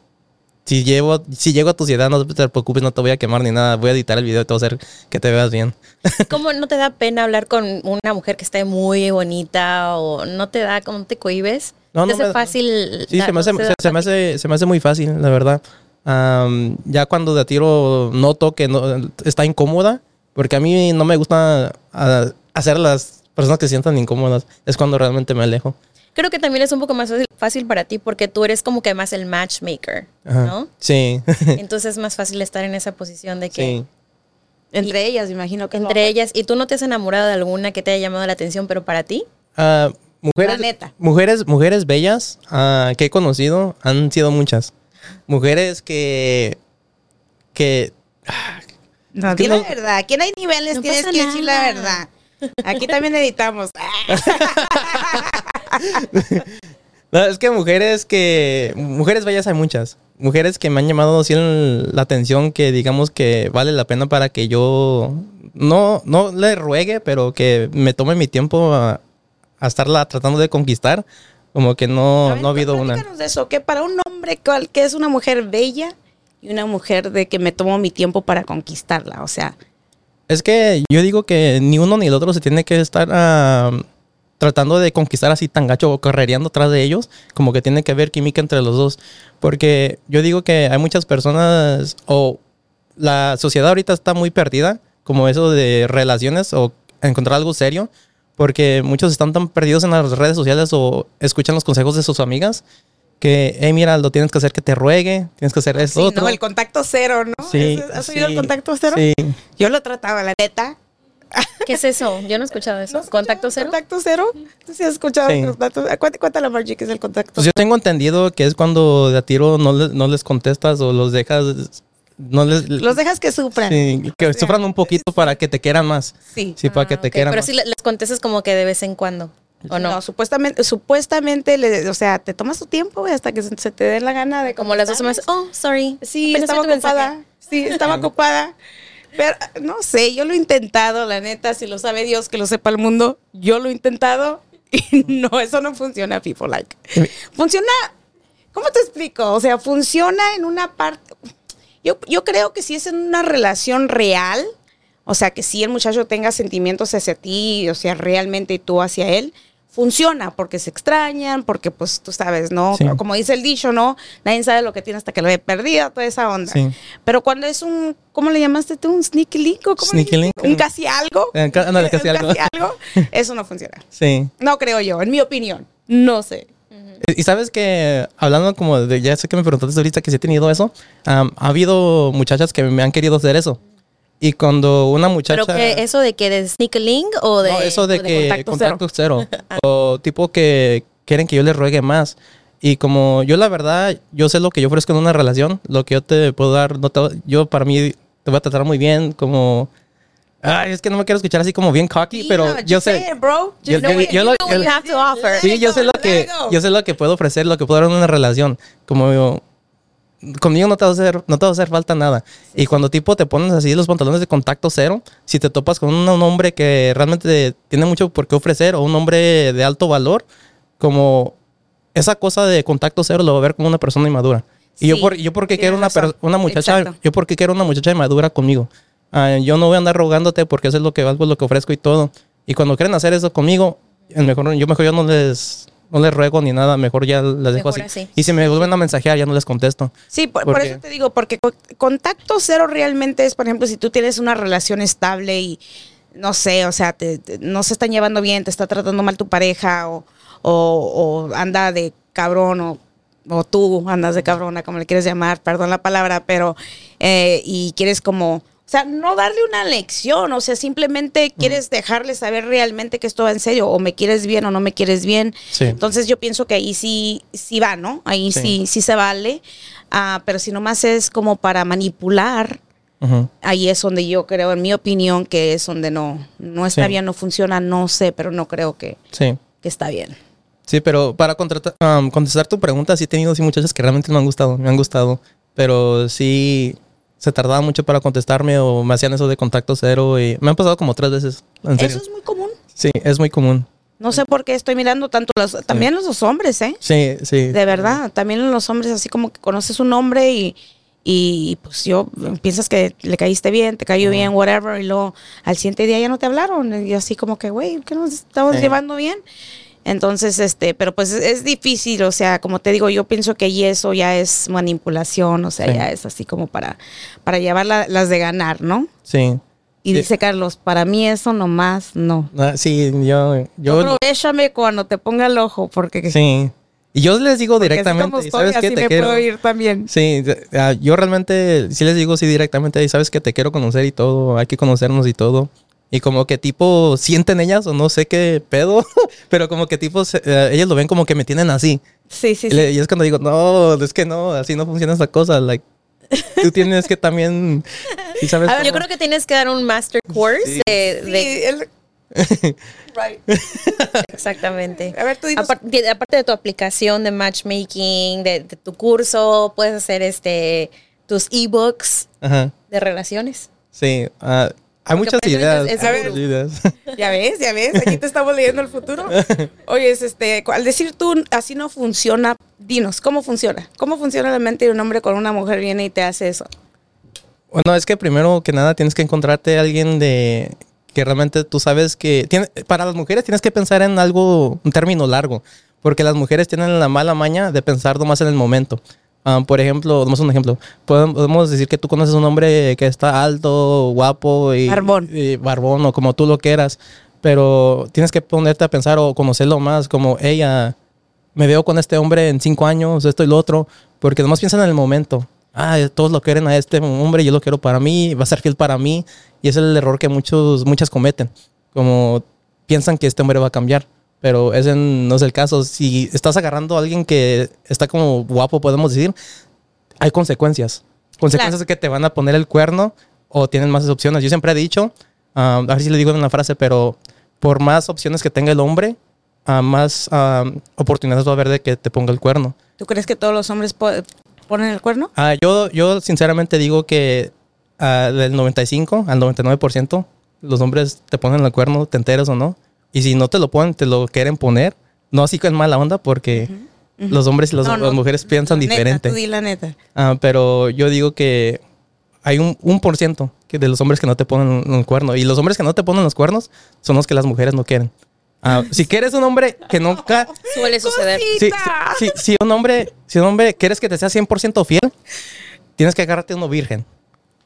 si llevo si llego a tu ciudad no te preocupes, no te voy a quemar ni nada, voy a editar el video y te voy a hacer que te veas bien. ¿Cómo no te da pena hablar con una mujer que esté muy bonita o no te da, como te cohibes? No, ¿Te no hace me- fácil? Sí, se me, hace, no se, da se me fácil? hace, se me hace muy fácil, la verdad. Am, ya cuando de a tiro noto que no, está incómoda, porque a mí no me gusta ah, hacer a las personas que se sientan incómodas, es cuando realmente me alejo. Creo que también es un poco más fácil, fácil para ti porque tú eres como que más el matchmaker, Ajá. ¿no? Sí, Entonces es más fácil estar en esa posición de que sí. Entre ellas, me imagino que entre ellas y tú no te has enamorado de alguna que te haya llamado la atención, pero para ti Ah, mujeres, La neta. mujeres, mujeres bellas ah, que he conocido han sido muchas. Mujeres que, que No, Es que di no- la verdad. Aquí no hay niveles, No tienes que decir la verdad. Aquí también editamos. No, es que mujeres que. Mujeres bellas hay muchas. Mujeres que me han llamado así la atención, que digamos que vale la pena para que yo. No, no le ruegue, pero que me tome mi tiempo a, a estarla tratando de conquistar. Como que no, ver, no ha habido una. de eso, que para un hombre cual- que es una mujer bella y una mujer de que me tomo mi tiempo para conquistarla, o sea, Es que yo digo que ni uno ni el otro se tiene que estar tratando de conquistar así tan gacho o carrereando atrás de ellos, como que tiene que haber química entre los dos. Porque yo digo que hay muchas personas o la sociedad ahorita está muy perdida, como eso de relaciones o encontrar algo serio, porque muchos están tan perdidos en las redes sociales o escuchan los consejos de sus amigas que, hey, mira, lo tienes que hacer que te ruegue, tienes que hacer esto. sí, otro. no, el contacto cero, ¿no? Sí, ¿Has- ¿Has oído sí, el contacto cero? Sí. Yo lo trataba, la neta. ¿Qué es eso? Yo no he escuchado eso. ¿Contacto cero? ¿Contacto cero? ¿Tú sí has escuchado Sí. contacto? Cuéntale, a Margie qué es el contacto Pues yo tengo entendido que es cuando de a tiro no, les- no les contestas o los dejas, no les... Los dejas que sufran. sí, que sufran un poquito para que te quieran más. Sí. Sí, para que Ah, te ok. quieran Pero más. sí le- les contestas como que de vez en cuando. ¿O no? No, supuestamente, supuestamente, le- o sea, te tomas tu tiempo güey, hasta que se, se te dé la gana de Como las dos semanas. Oh, sorry. Sí, Apenas estaba mensaje. ocupada. Sí, estaba ocupada. Pero no sé, yo lo he intentado, la neta, si lo sabe Dios, que lo sepa el mundo. Yo lo he intentado y no, eso no funciona, people like. Funciona, ¿cómo te explico? O sea, funciona en una parte. Yo, yo creo que si es en una relación real, o sea, que si el muchacho tenga sentimientos hacia ti, o sea, realmente tú hacia él, funciona porque se extrañan, porque pues tú sabes, ¿no? Sí. Como dice el dicho, ¿no? Nadie sabe lo que tiene hasta que lo he perdido, toda esa onda. Sí. Pero cuando es un, ¿cómo le llamaste tú? ¿Un sneaky link? ¿O cómo Sneaky link. Un casi algo. Eh, casi Un algo. algo. Eso no funciona. Sí. No creo yo, en mi opinión. No sé. Y sabes que, hablando como de, ya sé que me preguntaste ahorita que si he tenido eso, am, ha habido muchachas que me han querido hacer eso. Y cuando una muchacha... ¿Pero que eso de que de sneak link o de...? No, eso de, de que contacto contacto, cero. o tipo que quieren que yo les ruegue más. Y como yo la verdad, yo sé lo que yo ofrezco en una relación, lo que yo te puedo dar, no te- yo para mí te voy a tratar muy bien, como... Ay, es que no me quiero escuchar así como bien cocky, pero No, yo sé... it, bro. Yo- it. lo-. Sí, yo sé lo que yo sé lo que puedo ofrecer, lo que puedo dar en una relación. Como yo, conmigo no te va a hacer, no te va a hacer falta nada. y cuando tipo te pones así los pantalones de contacto cero, si te topas con un, un hombre que realmente tiene mucho por qué ofrecer o un hombre de alto valor, como esa cosa de contacto cero lo va a ver como una persona inmadura. Y yo, Sí, por, yo porque quiero una, una muchacha, Exacto. yo porque quiero una muchacha madura conmigo. Ah, yo no voy a andar rogándote porque eso es lo que valgo, lo que ofrezco y todo. Y cuando quieren hacer eso conmigo, el mejor, yo mejor yo no les, no les ruego ni nada, mejor ya las dejo así. así. Y si me vuelven a mensajear, ya no les contesto. Sí, por, eso te digo, porque co- contacto cero realmente es, por ejemplo, si tú tienes una relación estable y no sé, o sea, te- te- no se están llevando bien, te está tratando mal tu pareja o, o- o anda de cabrón o, o tú andas de cabrona, como le quieres llamar, perdón la palabra, pero eh, y quieres como, o sea, no darle una lección, o sea, simplemente quieres dejarle saber realmente que esto va en serio, o me quieres bien o no me quieres bien. Sí. Entonces yo pienso que ahí sí, sí va, ¿no? Ahí sí, Sí. sí, se vale. Ah, pero si nomás es como para manipular, ahí es donde yo creo, en mi opinión, que es donde no, no está Sí. bien, no funciona, no sé, pero no creo que, Sí. que está bien. Sí, pero para um, contestar tu pregunta, sí he tenido sí, muchachas que realmente me han gustado, me han gustado. Pero sí se tardaba mucho para contestarme o me hacían eso de contacto cero y me han pasado como tres veces. En serio. Eso es muy común. Sí, es muy común. No sé por qué estoy mirando tanto los, también los hombres, ¿eh? Sí, sí. De verdad, también los hombres así como que conoces un hombre y, y pues yo piensas que le caíste bien, te cayó bien, whatever, y luego al siguiente día ya no te hablaron y así como que, güey, ¿qué nos estamos Sí. llevando bien? Entonces, este, pero pues es, es difícil, o sea, como te digo, yo pienso que y eso ya es manipulación, o sea, Sí. ya es así como para, para llevar la- las de ganar, ¿no? Sí. Y dice Carlos, para mí eso nomás no. Ah, sí, yo, yo, Aprovechame cuando te ponga el ojo, porque, sí. Y yo les digo porque así directamente, como ¿y estoy, ¿sabes qué? así Te me quiero. puedo ir también. Sí, ah, yo realmente sí les digo sí directamente, "Y sabes que te quiero conocer y todo, hay que conocernos y todo. Y como que tipo sienten ellas o no sé qué pedo, pero como que tipo se- eh, ellas lo ven como que me tienen así. Sí, sí, Y, sí. y es cuando digo, no, es que no, así no funciona esta cosa. Like, tú tienes que también, ¿sí sabes? A ver, Yo creo que tienes que dar un master course Sí. de, Sí, de- el- Right. exactamente. A ver, tú dinos. Apar- de- aparte de tu aplicación de matchmaking, de, de tu curso, puedes hacer este tus ebooks de relaciones. sí. ah, hay ideas. es- es muchas ideas. Ya ves, ya ves, aquí te estamos leyendo el futuro. Oye, es este, al decir tú así no funciona, dinos, ¿cómo funciona? ¿Cómo funciona la mente de un hombre con una mujer viene y te hace eso? Bueno, es que primero que nada tienes que encontrarte a alguien de que realmente tú sabes que tiene, para las mujeres tienes que pensar en algo, un término largo, porque las mujeres tienen la mala maña de pensar nomás en el momento. Ah, por ejemplo, damos un ejemplo. Podem- Podemos decir que tú conoces un hombre que está alto, guapo y Barbón. y barbón o como tú lo quieras, pero tienes que ponerte a pensar o conocerlo más, como ella, me veo con este hombre en cinco años, esto y lo otro, porque nomás piensan en el momento. Ah, todos lo quieren a este hombre, yo lo quiero para mí, va a ser fiel para mí. Y es el error que muchos, muchas cometen. Como piensan que este hombre va a cambiar, pero ese no es el caso. Si estás agarrando a alguien que está como guapo, podemos decir, hay consecuencias. Consecuencias Claro. que te van a poner el cuerno o tienen más opciones. Yo siempre he dicho, ah, a ver si le digo en una frase, pero por más opciones que tenga el hombre, ah, más ah, oportunidades va a haber de que te ponga el cuerno. ¿Tú crees que todos los hombres po- ponen el cuerno? Yo, yo sinceramente digo que del 95 al 99% los hombres te ponen el cuerno, te enteras o no. Y si no te lo ponen, te lo quieren poner. No así con mala onda porque los hombres y los- No, no, las mujeres piensan la neta, diferente. tú di la neta. Ah, pero yo digo que hay un, un por ciento que de los hombres que no te ponen el cuerno. Y los hombres que no te ponen los cuernos son los que las mujeres no quieren. Ah, si quieres un hombre que nunca... Suele suceder. Si- si un hombre, si un hombre quieres que te sea 100% fiel, tienes que agarrarte uno virgen.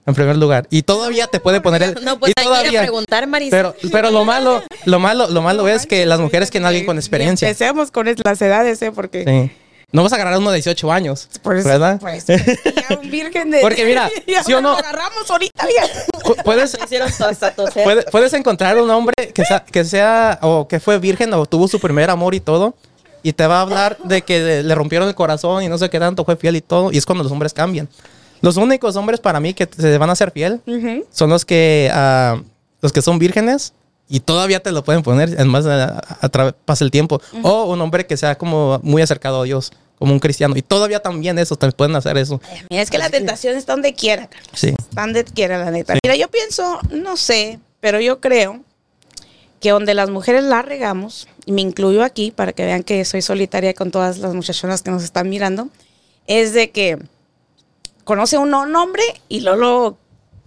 En primer lugar. Y todavía te puede poner el... No, pues y hay que ir a todavía, preguntar, Marisa. pero, pero lo malo, lo malo, lo malo es que las mujeres quieren a alguien con experiencia. Empecemos con las edades, ¿eh? Porque... Sí. No vas a agarrar a uno de 18 años. Por eso- ¿Verdad? Pues, ya un virgen de... Porque mira, ¿sí o no? agarramos ahorita, bien. Pu- Puedes, hicieron hasta toser. Puede- puedes encontrar un hombre que sea, que sea o que fue virgen o tuvo su primer amor y todo y te va a hablar de que le rompieron el corazón y no sé qué tanto fue fiel y todo y es cuando los hombres cambian. Los únicos hombres para mí que se van a hacer fiel son los que ah, los que son vírgenes y todavía te lo pueden poner además a, a tra- pasa el tiempo o un hombre que sea como muy acercado a Dios como un cristiano. Y todavía también eso, te pueden hacer eso. Mira, es que la tentación está donde quiera. Sí. Está donde quiera, la neta. Mira, yo pienso, no sé, pero yo creo que donde las mujeres la regamos, y me incluyo aquí para que vean que soy solitaria con todas las muchachonas que nos están mirando, es de que conoce uno un hombre y luego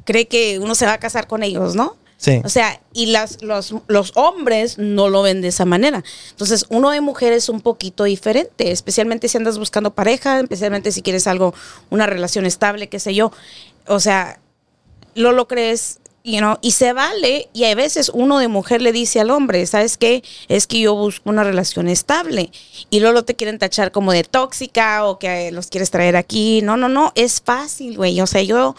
cree que uno se va a casar con ellos, ¿no? Sí. O sea, y las, los, los hombres no lo ven de esa manera. Entonces, uno de mujer es un poquito diferente, especialmente si andas buscando pareja, especialmente si quieres algo, una relación estable, qué sé yo. O sea, lo lo crees, you know, y se vale. Y a veces uno de mujer le dice al hombre, ¿sabes qué? Es que yo busco una relación estable. Y luego te quieren tachar como de tóxica o que los quieres traer aquí. No, no, no, es fácil, güey. O sea, yo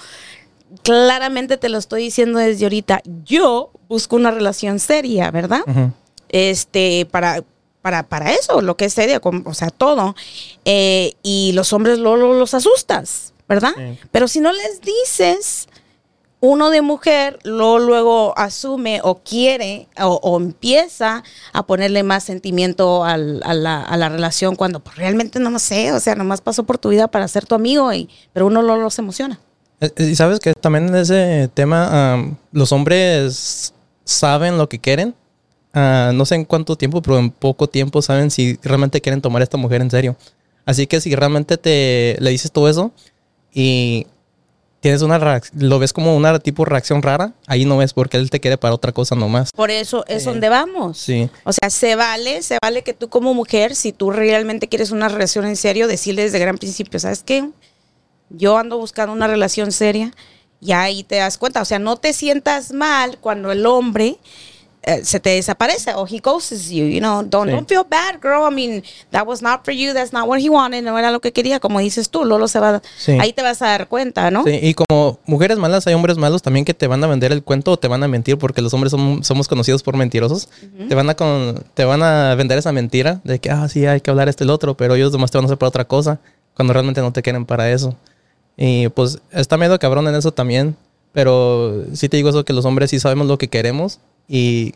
claramente te lo estoy diciendo desde ahorita. Yo busco una relación seria, ¿verdad? Este, para, para, para eso, lo que es seria, o sea, todo. Eh, y los hombres luego los asustas, ¿verdad? Sí. Pero si no les dices, uno de mujer lo luego asume o quiere o, empieza a ponerle más sentimiento a, la, relación cuando pues, realmente no sé, o sea, nomás pasó por tu vida para ser tu amigo, y, pero uno lo los emociona. Eh, Y sabes que también en ese tema los hombres saben lo que quieren. Ah, no sé en cuánto tiempo, pero en poco tiempo saben si realmente quieren tomar a esta mujer en serio. Así que si realmente te le dices todo eso y tienes una lo ves como una tipo reacción rara, ahí no es porque él te quiere para otra cosa nomás. Por eso es Sí. donde vamos. Sí. O sea, se vale, se vale que tú como mujer, si tú realmente quieres una relación en serio, decirle desde gran principio, ¿sabes qué? Yo ando buscando una relación seria y ahí te das cuenta. O sea, no te sientas mal cuando el hombre eh, se te desaparece o he ghosts you, you know. Don't, Sí. don't feel bad, girl. I mean, that was not for you, that's not what he wanted, no era lo que quería, como dices tú, Lolo se va, Sí. ahí te vas a dar cuenta, ¿no? Sí, y como mujeres malas, hay hombres malos también que te van a vender el cuento o te van a mentir porque los hombres son- somos conocidos por mentirosos. te, van a con, te van a vender esa mentira de que, ah, sí, hay que hablar este el otro, pero ellos nomás te van a hacer para otra cosa cuando realmente no te quieren para eso. Y pues está medio cabrón en eso también, pero sí te digo eso que los hombres sí sabemos lo que queremos y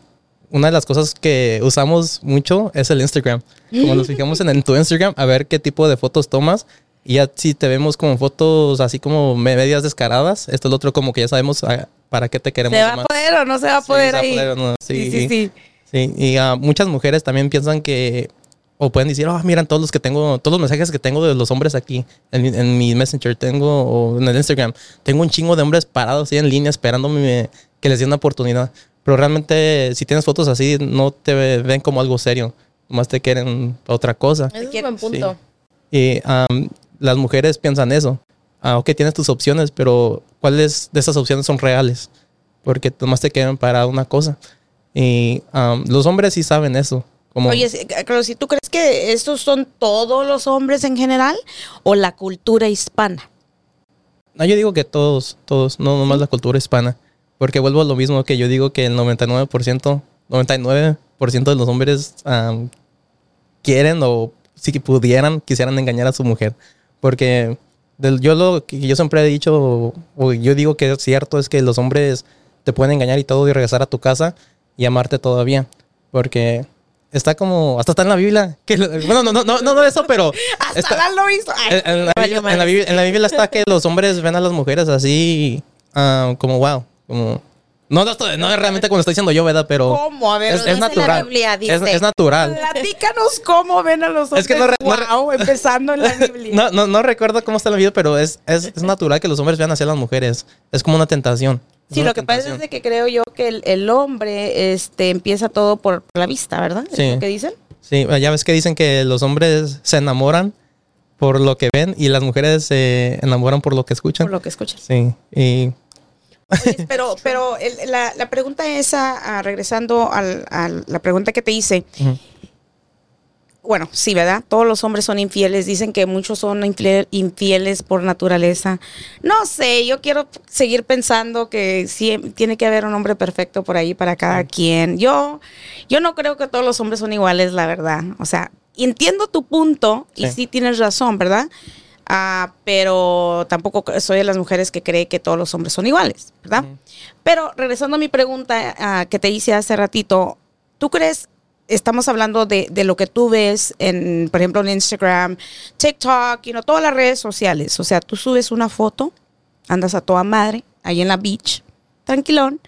una de las cosas que usamos mucho es el Instagram. Como nos fijamos en, en tu Instagram a ver qué tipo de fotos tomas y ya si te vemos como fotos así como me- medias descaradas, esto es lo otro como que ya sabemos ah, para qué te queremos. ¿Se va a poder o no se va a Sí, poder se va a ahí? poder o no, sí, sí. sí, sí. Sí, y ah, muchas mujeres también piensan que, o pueden decir, oh, miran todos los que tengo, todos los mensajes que tengo de los hombres aquí en, mi- en mi Messenger, tengo, o en el Instagram, tengo un chingo de hombres parados ahí en línea esperándome que les dé una oportunidad. Pero realmente, si tienes fotos así, no te ve- ven como algo serio, nomás te quieren otra cosa. Ese es un buen punto. Y las mujeres piensan eso. Ah, ok, tienes tus opciones, pero ¿cuáles de esas opciones son reales? Porque nomás te quedan para una cosa. Y los hombres sí saben eso. Como, Oye, Carlos, ¿y tú crees que estos son todos los hombres en general o la cultura hispana? no, yo digo que todos, todos, no nomás la cultura hispana. Porque vuelvo a lo mismo que yo digo que el 99%, 99% de los hombres am, quieren o si pudieran, quisieran engañar a su mujer. Porque del- yo lo que yo siempre he dicho, o, o yo digo que es cierto, es que los hombres te pueden engañar y todo y regresar a tu casa y amarte todavía. Porque está como, hasta está en la Biblia. Que, bueno, no, no, no, no, no eso, pero... Hasta está- lo hizo. Ay, en, en la, Biblia, en, la. Biblia, en la Biblia está que los hombres ven a las mujeres así ah, como wow, como no, no, estoy- no es realmente como estoy diciendo yo, ¿verdad? Pero ¿Cómo? A ver, es, es la natural. Biblia, es, dice. es natural. platícanos cómo ven a los hombres. Es que no wow, empezando en la Biblia. No, no, no recuerdo cómo está en la Biblia, pero es, es, es natural que los hombres vean hacia las mujeres. Es como una tentación. Es Sí, una lo que pasa es de que creo yo que el, el hombre este, empieza todo por la vista, ¿verdad? ¿Es Sí. lo que dicen? Sí, ya ves que dicen que los hombres se enamoran por lo que ven y las mujeres se enamoran por lo que escuchan. Por lo que escuchas. Sí, y Pero pero el- la, la pregunta esa, ah, regresando al- a la pregunta que te hice, bueno, sí, ¿verdad? Todos los hombres son infieles, dicen que muchos son infiel- infieles por naturaleza. No sé, yo quiero seguir pensando que sí, tiene que haber un hombre perfecto por ahí para cada quien. Yo, yo no creo que todos los hombres son iguales, la verdad. O sea, entiendo tu punto y Sí. sí tienes razón, ¿verdad? Ah, pero tampoco soy de las mujeres que cree que todos los hombres son iguales, ¿verdad? Pero regresando a mi pregunta ah, que te hice hace ratito, ¿tú crees estamos hablando de, de lo que tú ves en, por ejemplo, en Instagram, TikTok, you know, todas las redes sociales. O sea, tú subes una foto, andas a toda madre, ahí en la beach, tranquilón.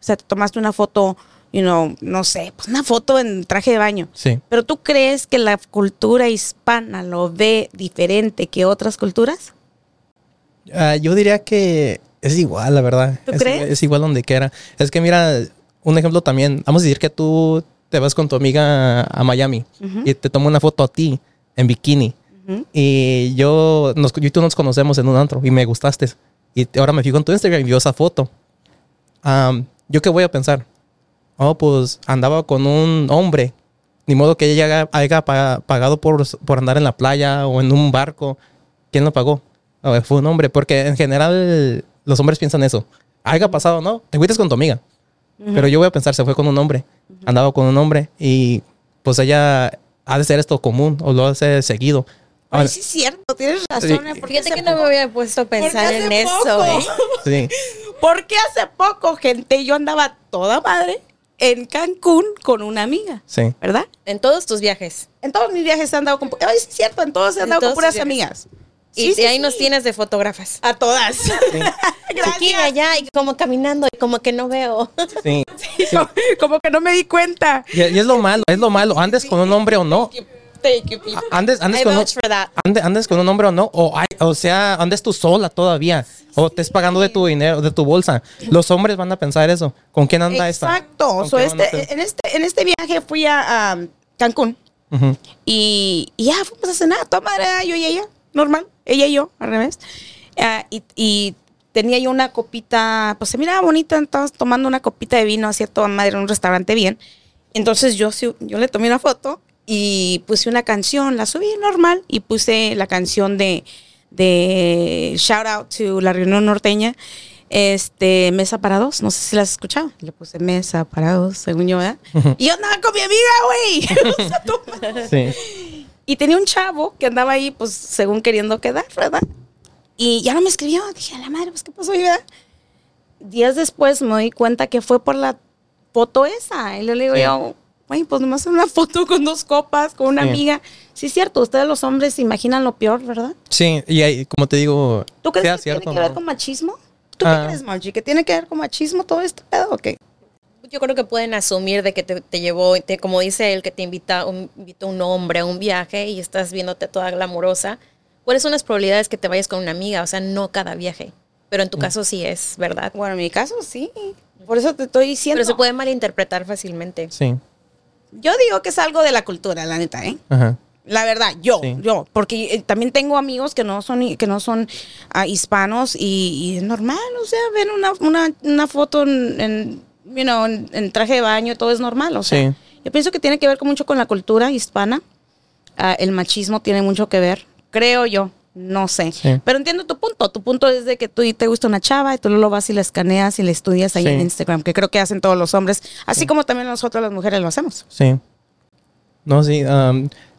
O sea, te tomaste una foto, you know, no sé, pues una foto en traje de baño. Sí. Pero tú crees que la cultura hispana lo ve diferente que otras culturas? Ah, yo diría que es igual, la verdad. ¿Tú es, crees? Es igual donde quiera. Es que mira, un ejemplo también. Vamos a decir que tú te vas con tu amiga a Miami y te tomo una foto a ti en bikini. Y yo, nos, yo y tú nos conocemos en un antro y me gustaste. Y ahora me fijo en tu Instagram y vio esa foto. ¿Yo qué voy a pensar? Oh, pues andaba con un hombre. Ni modo que ella haya, haya pa- pagado por, por andar en la playa o en un barco. ¿Quién lo pagó? Oh, fue un hombre. Porque en general los hombres piensan eso. Haya pasado, ¿no? Te fuiste con tu amiga. Pero yo voy a pensar, se fue con un hombre. Andaba con un hombre. Y pues ella ha de ser esto común o lo hace seguido. Ay, sí es cierto, tienes razón. Sí. ¿eh? Fíjate que no me había puesto a pensar en eso, ¿eh? sí. Porque hace poco, gente, yo andaba toda madre en Cancún con una amiga, Sí. ¿verdad? En todos tus viajes. En todos mis viajes he andado con... Ay, es cierto, en todos he andado con puras amigas. Y, Sí, sí, y ahí sí. nos tienes de fotógrafas. A todas. Aquí allá, y como caminando, y como que no veo. Sí. Como- Como que no me di cuenta. Y, y es lo malo, es lo malo. Andes con un hombre o no. Thank you, people. Andes, andes I con un, vouch for that. ande- andes con un hombre o no. O, hay- o sea, andes tú sola todavía. O estés pagando de tu dinero, de tu bolsa. Los hombres van a pensar eso. ¿Con quién anda esta? Exacto. ¿Con So, este, en, este, en este viaje fui a, a Cancún Ujú. y, y ya fuimos a cenar, toda madre, yo y ella, normal, ella y yo, al revés. Ah, y, y tenía yo una copita, pues se miraba bonita, estábamos tomando una copita de vino, hacía toda madre en un restaurante bien. Entonces yo, sí- yo le tomé una foto y puse una canción, la subí normal y puse la canción de, de Shout Out to la reunión norteña. Este, Mesa para dos, no sé si la has escuchado. Le puse Mesa para dos, según yo, ¿verdad? Y yo andaba con mi amiga, güey. Sí. y tenía un chavo que andaba ahí, pues, según queriendo quedar, ¿verdad? Y ya no me escribió. Dije, a la madre, pues, ¿qué pasó ahí, verdad? Días después me di cuenta que fue por la foto esa. Y le digo Sí. yo, güey, pues nomás una foto con dos copas, con una Sí. amiga. Sí, es cierto, ustedes los hombres se imaginan lo peor, ¿verdad? Sí, y ahí, como te digo, ¿Tú crees sea que cierto, tiene que ver con machismo? ¿Tú Ah. qué crees, Margie? ¿Que tiene que ver con machismo todo esto pedo o qué? Yo creo que pueden asumir de que te, te llevó, te- como dice él, que te invita un, invitó un hombre a un viaje y estás viéndote toda glamurosa. ¿Cuáles son las probabilidades que te vayas con una amiga? O sea, no cada viaje. Pero en tu caso sí es, ¿verdad? Bueno, en mi caso sí. Por eso te estoy diciendo. Pero se puede malinterpretar fácilmente. Sí. Yo digo que es algo de la cultura, la neta, ¿eh? Ajá. La verdad, yo, Sí. yo, porque eh, también tengo amigos que no son que no son ah, hispanos y, y es normal, o sea, ven una, una, una foto en, en, you know, en, en traje de baño, todo es normal, o sea. Sí. Yo pienso que tiene que ver mucho con la cultura hispana. Ah, el machismo tiene mucho que ver, creo yo, no sé. Sí. Pero entiendo tu punto. Tu punto es de que tú te gusta una chava y tú lo vas y la escaneas y la estudias ahí Sí. en Instagram, que creo que hacen todos los hombres, así como también nosotros las mujeres lo hacemos. Sí. No, sí.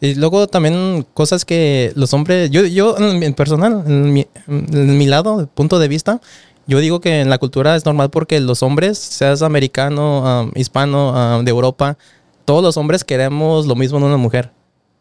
y luego también cosas que los hombres, yo, yo en, personal, en mi, en mi lado, punto de vista, yo digo que en la cultura es normal porque los hombres, seas americano, am, hispano, de Europa, todos los hombres queremos lo mismo en una mujer.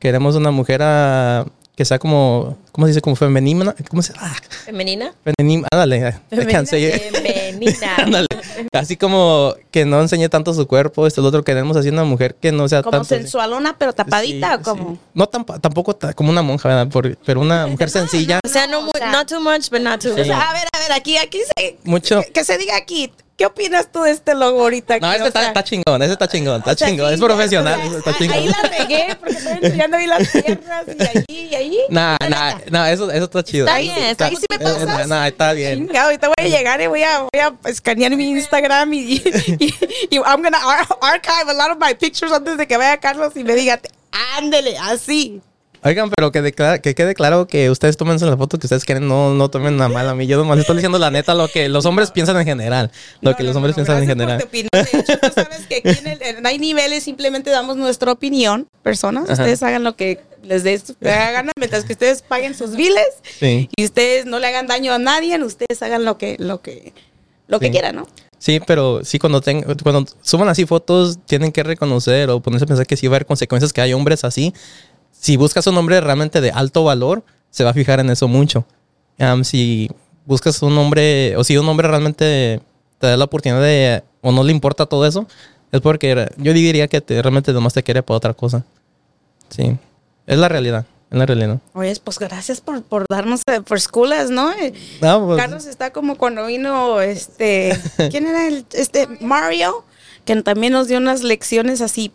Queremos una mujer ah, que sea como, ¿cómo se dice? Como femenina. ¿Cómo se ah, ¿Femenina? Femenina. Ándale. Femenina. Femenina. Ándale. Así como que no enseñe tanto su cuerpo, esto, lo otro. Queremos así una mujer que no sea Como tanto. así. sensualona, pero tapadita, Sí, o como. sí. No tamp- tampoco ta- como una monja, ¿verdad? Por- pero una mujer sencilla. O sea, no, O sea- not too much, but not too O sea, a ver, a ver, aquí, aquí se, Mucho. que, que se diga aquí. ¿Qué opinas tú de este logo ahorita? No, O está, sea, está chingón, ese está chingón, está o sea, chingón. sí, es profesional, o sea, ese está ahí- chingón. Ahí la regué porque estoy enseñando ahí las piernas y allí y allí. Nah, nah, nah, eso, eso está chido. Está bien, está- ahí sí me pasas. nah, está bien. Chingado, ahorita voy a llegar y voy a, voy a escanear mi Instagram y, y, y- y I'm gonna ar- archive a lot of my pictures antes de que vaya Carlos y me diga, ándele, así. Oigan, pero que, declara- que quede claro que ustedes tómense la foto que ustedes quieren, no, no tomen nada mal a mí. Yo nomás estoy diciendo la neta lo que los hombres piensan en general. Lo No, que no, los hombres no, piensan en general. por tu opinión. De hecho, tú sabes que aquí en el- en- hay niveles, simplemente damos nuestra opinión. Personas, Ajá. ustedes hagan lo que les dé su gana, mientras que ustedes paguen sus biles Sí. y ustedes no le hagan daño a nadie, ustedes hagan lo que, lo que, lo que quieran, ¿no? Sí, pero sí, cuando, ten- cuando suban así fotos, tienen que reconocer o ponerse a pensar que sí va a haber consecuencias que hay hombres así. Si buscas un hombre realmente de alto valor, se va a fijar en eso mucho. Am, si buscas un hombre, o si un hombre realmente te da la oportunidad de, o no le importa todo eso, es porque yo diría que te, realmente nomás te quiere para otra cosa. Sí, es la realidad, es la realidad. Oye, pues gracias por, por darnos, eh, por escuelas, ¿no? Eh, No, pues, Carlos está como cuando vino este, ¿quién era el, este, Mario? Que también nos dio unas lecciones así,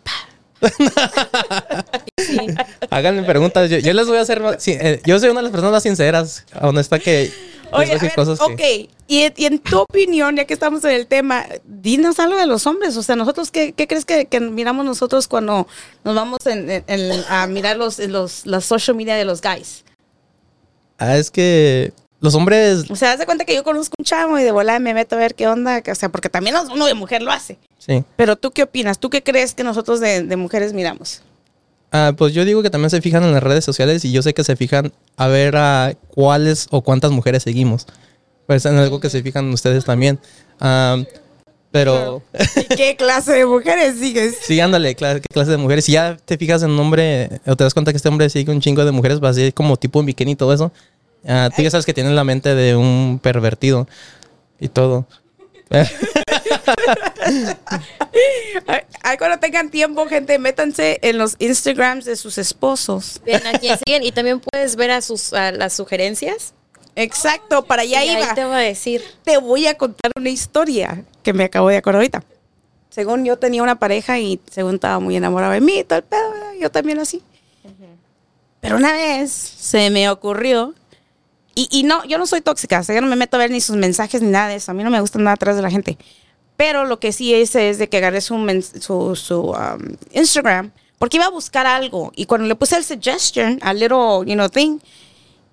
pa. háganme preguntas, yo, yo les voy a hacer, más- sí, eh, yo soy una de las personas más sinceras, honesta que... Oye, a decir ver, cosas que- ok, y, y en tu opinión, ya que estamos en el tema, dinos algo de los hombres. O sea, nosotros, ¿qué, qué crees que, que miramos nosotros cuando nos vamos en- en- en- a mirar los, los, las social media de los guys? Ah, es que los hombres, O sea, haz de cuenta que yo conozco un chavo y de volada me meto a ver qué onda. O sea, porque también uno de mujer lo hace. sí. Pero tú qué opinas? ¿Tú qué crees que nosotros de, de mujeres miramos? Ah, pues yo digo que también se fijan en las redes sociales y yo sé que se fijan a ver a cuáles o cuántas mujeres seguimos. Pues en algo que se fijan ustedes también. Ah, pero ¿Y qué clase de mujeres sigues? sí, ándale, cla- ¿qué clase de mujeres? Si ya te fijas en un hombre o te das cuenta que este hombre sigue un chingo de mujeres, va así como tipo en bikini y todo eso. ah, tú ya sabes que tiene la mente de un pervertido y todo. Ay, cuando tengan tiempo, gente, métanse en los Instagrams de sus esposos. Ven a quién siguen y también puedes ver a sus a las sugerencias. Exacto, para allá y ahí iba. te va a decir. te voy a contar una historia que me acabo de acordar ahorita. Según yo tenía una pareja y según estaba muy enamorado de mí, todo el pedo, ¿verdad? yo también así. Pero una vez se me ocurrió, y, y no, yo no soy tóxica, o sea, yo no me meto a ver ni sus mensajes ni nada de eso, a mí no me gusta nada atrás de la gente. Pero lo que sí hice es de que agarré su, su, su, um, Instagram, porque iba a buscar algo, y cuando le puse el suggestion, a little, you know, thing,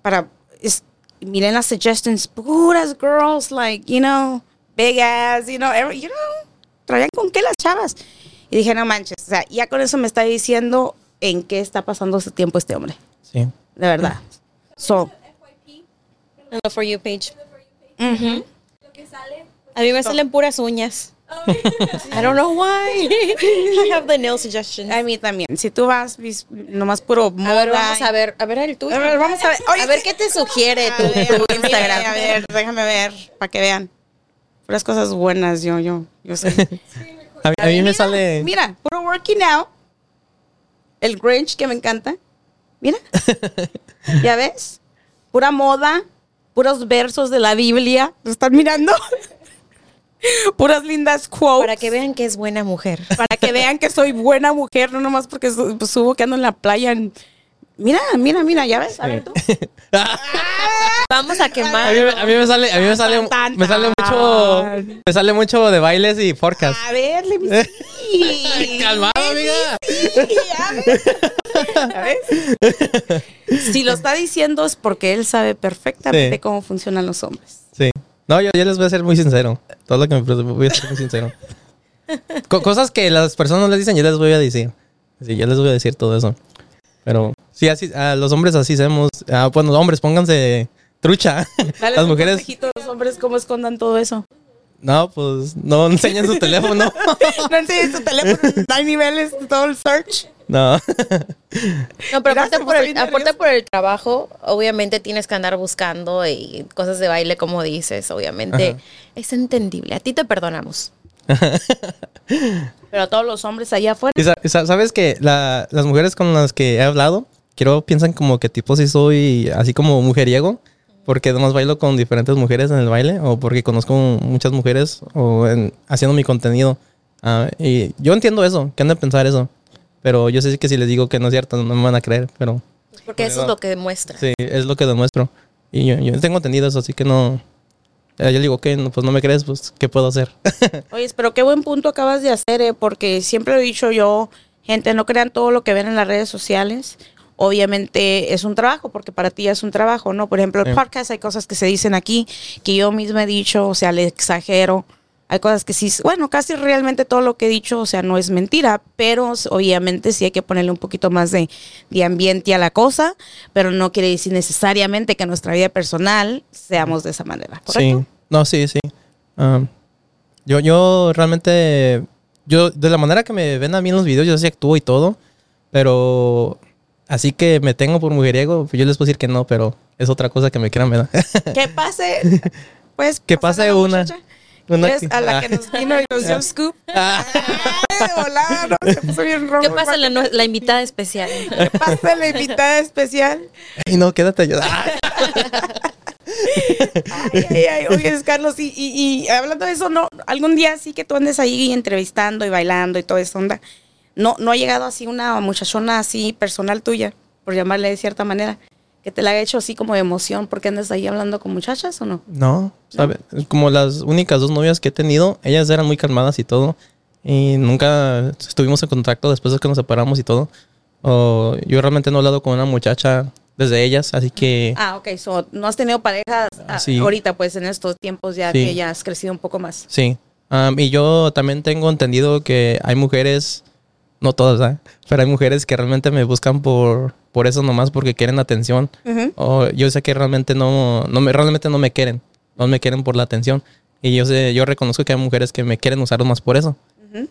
para, es, miré en las suggestions, puras girls, like, you know, big ass, you know, every- you know, traían con qué las chavas. Y dije, no manches, o sea, ya con eso me está diciendo en qué está pasando ese tiempo este hombre, Sí. de verdad. So, En la For You page. ujú. A mí me salen puras uñas. I don't know why. I have the nail suggestions. a mí también, si tú vas, nomás puro A moda. ver, vamos a ver, a ver el tuyo. A ver, vamos a ver. Oye, a ver qué te sugiere A tu, ver, tu Instagram. A ver, déjame ver, para que vean. Puras cosas buenas, yo, yo, yo sé. A mí, a mí me Mira, sale... Mira, puro working out. El Grinch que me encanta. Mira. ¿Ya ves? Pura moda, puros versos de la Biblia. ¿Lo están mirando? Puras lindas quotes. Para que vean que es buena mujer. para que vean que soy buena mujer, no nomás porque pues, subo que ando en la playa. en- Mira, mira, mira, ¿ya ves? A ver tú. Vamos a A quemar. mí, a mí me sale, a mí me sale, me sale mucho, me sale mucho de bailes y forecast. A ver. Calmado, amiga. Sí, a ver. ¿Ya ves? Si lo está diciendo es porque él sabe perfectamente Sí. cómo funcionan los hombres. No, yo, yo les voy a ser muy sincero. Todo lo que me voy a ser muy sincero. Co- cosas que las personas les dicen, yo les voy a decir. Sí, yo les voy a decir todo eso. Pero sí, así, a los hombres así hacemos. Ah, bueno, hombres, pónganse trucha. Dale las mujeres, los hombres cómo escondan todo eso. No, pues no enseñan su teléfono. No enseñes tu teléfono, hay niveles, todo el search. No. No, pero Mira, aparte por, el, aparte por el trabajo, obviamente tienes que andar buscando y cosas de baile, como dices, obviamente. Ajá. Es entendible. A ti te perdonamos. Pero a todos los hombres allá afuera. Y sa- y sa- sabes que la- las mujeres con las que he hablado, quiero piensan como que tipo si soy así como mujeriego, porque además bailo con diferentes mujeres en el baile, o porque conozco muchas mujeres o en- haciendo mi contenido. Ah, y yo entiendo eso, que han de pensar eso. Pero yo sé que si les digo que no es cierto, no me van a creer, pero Porque eso es lo que demuestra. sí, es lo que demuestro. Y yo, yo tengo entendido eso, así que no... eh, Yo le digo, que pues no me crees, pues, ¿qué puedo hacer? Oye, pero qué buen punto acabas de hacer, eh, porque siempre lo he dicho yo, gente, no crean todo lo que ven en las redes sociales. Obviamente es un trabajo, porque para ti es un trabajo, ¿no? Por ejemplo, el podcast hay cosas que se dicen aquí que yo misma he dicho, o sea, le exagero. Hay cosas que sí, bueno, casi realmente todo lo que he dicho, o sea, no es mentira, pero obviamente sí hay que ponerle un poquito más de, de ambiente a la cosa, pero no quiere decir necesariamente que en nuestra vida personal seamos de esa manera, ¿correcto? Sí, no, sí, sí. Yo, yo realmente, yo de la manera que me ven a mí en los videos, yo sí actúo y todo, pero así que me tengo por mujeriego, pues yo les puedo decir que no, pero es otra cosa que me quieran ver. Que pase, pues. Que pase una. Una Es que- a la Ah. que nos vino y nos dio el scoop. Ay, hola, no, se puso bien rojo. ¿Qué pasa la, invitada especial? ¿Qué pasa la invitada especial? Ay, no, quédate allá. Ah, Ay, ay, ay. Oye, Carlos, y, y, y hablando de eso, ¿no? Algún día sí que tú andes ahí entrevistando y bailando y toda esa onda. No, no ha llegado así una muchachona así personal tuya, por llamarle de cierta manera, que te la haya hecho así como de emoción porque andas ahí hablando con muchachas o no? No, ¿sabes? Como las únicas dos novias que he tenido, ellas eran muy calmadas y todo. Y nunca estuvimos en contacto después de que nos separamos y todo. O yo realmente no he hablado con una muchacha desde ellas, así que Ah, ok. So, no has tenido parejas ah, Sí. ahorita, pues en estos tiempos ya Sí. que ya has crecido un poco más. sí. Y yo también tengo entendido que hay mujeres, no todas, ¿eh? pero hay mujeres que realmente me buscan por, por eso nomás, porque quieren atención. O yo sé que realmente no, no me, realmente no me quieren, no me quieren por la atención. Y yo sé, yo reconozco que hay mujeres que me quieren usar más por eso.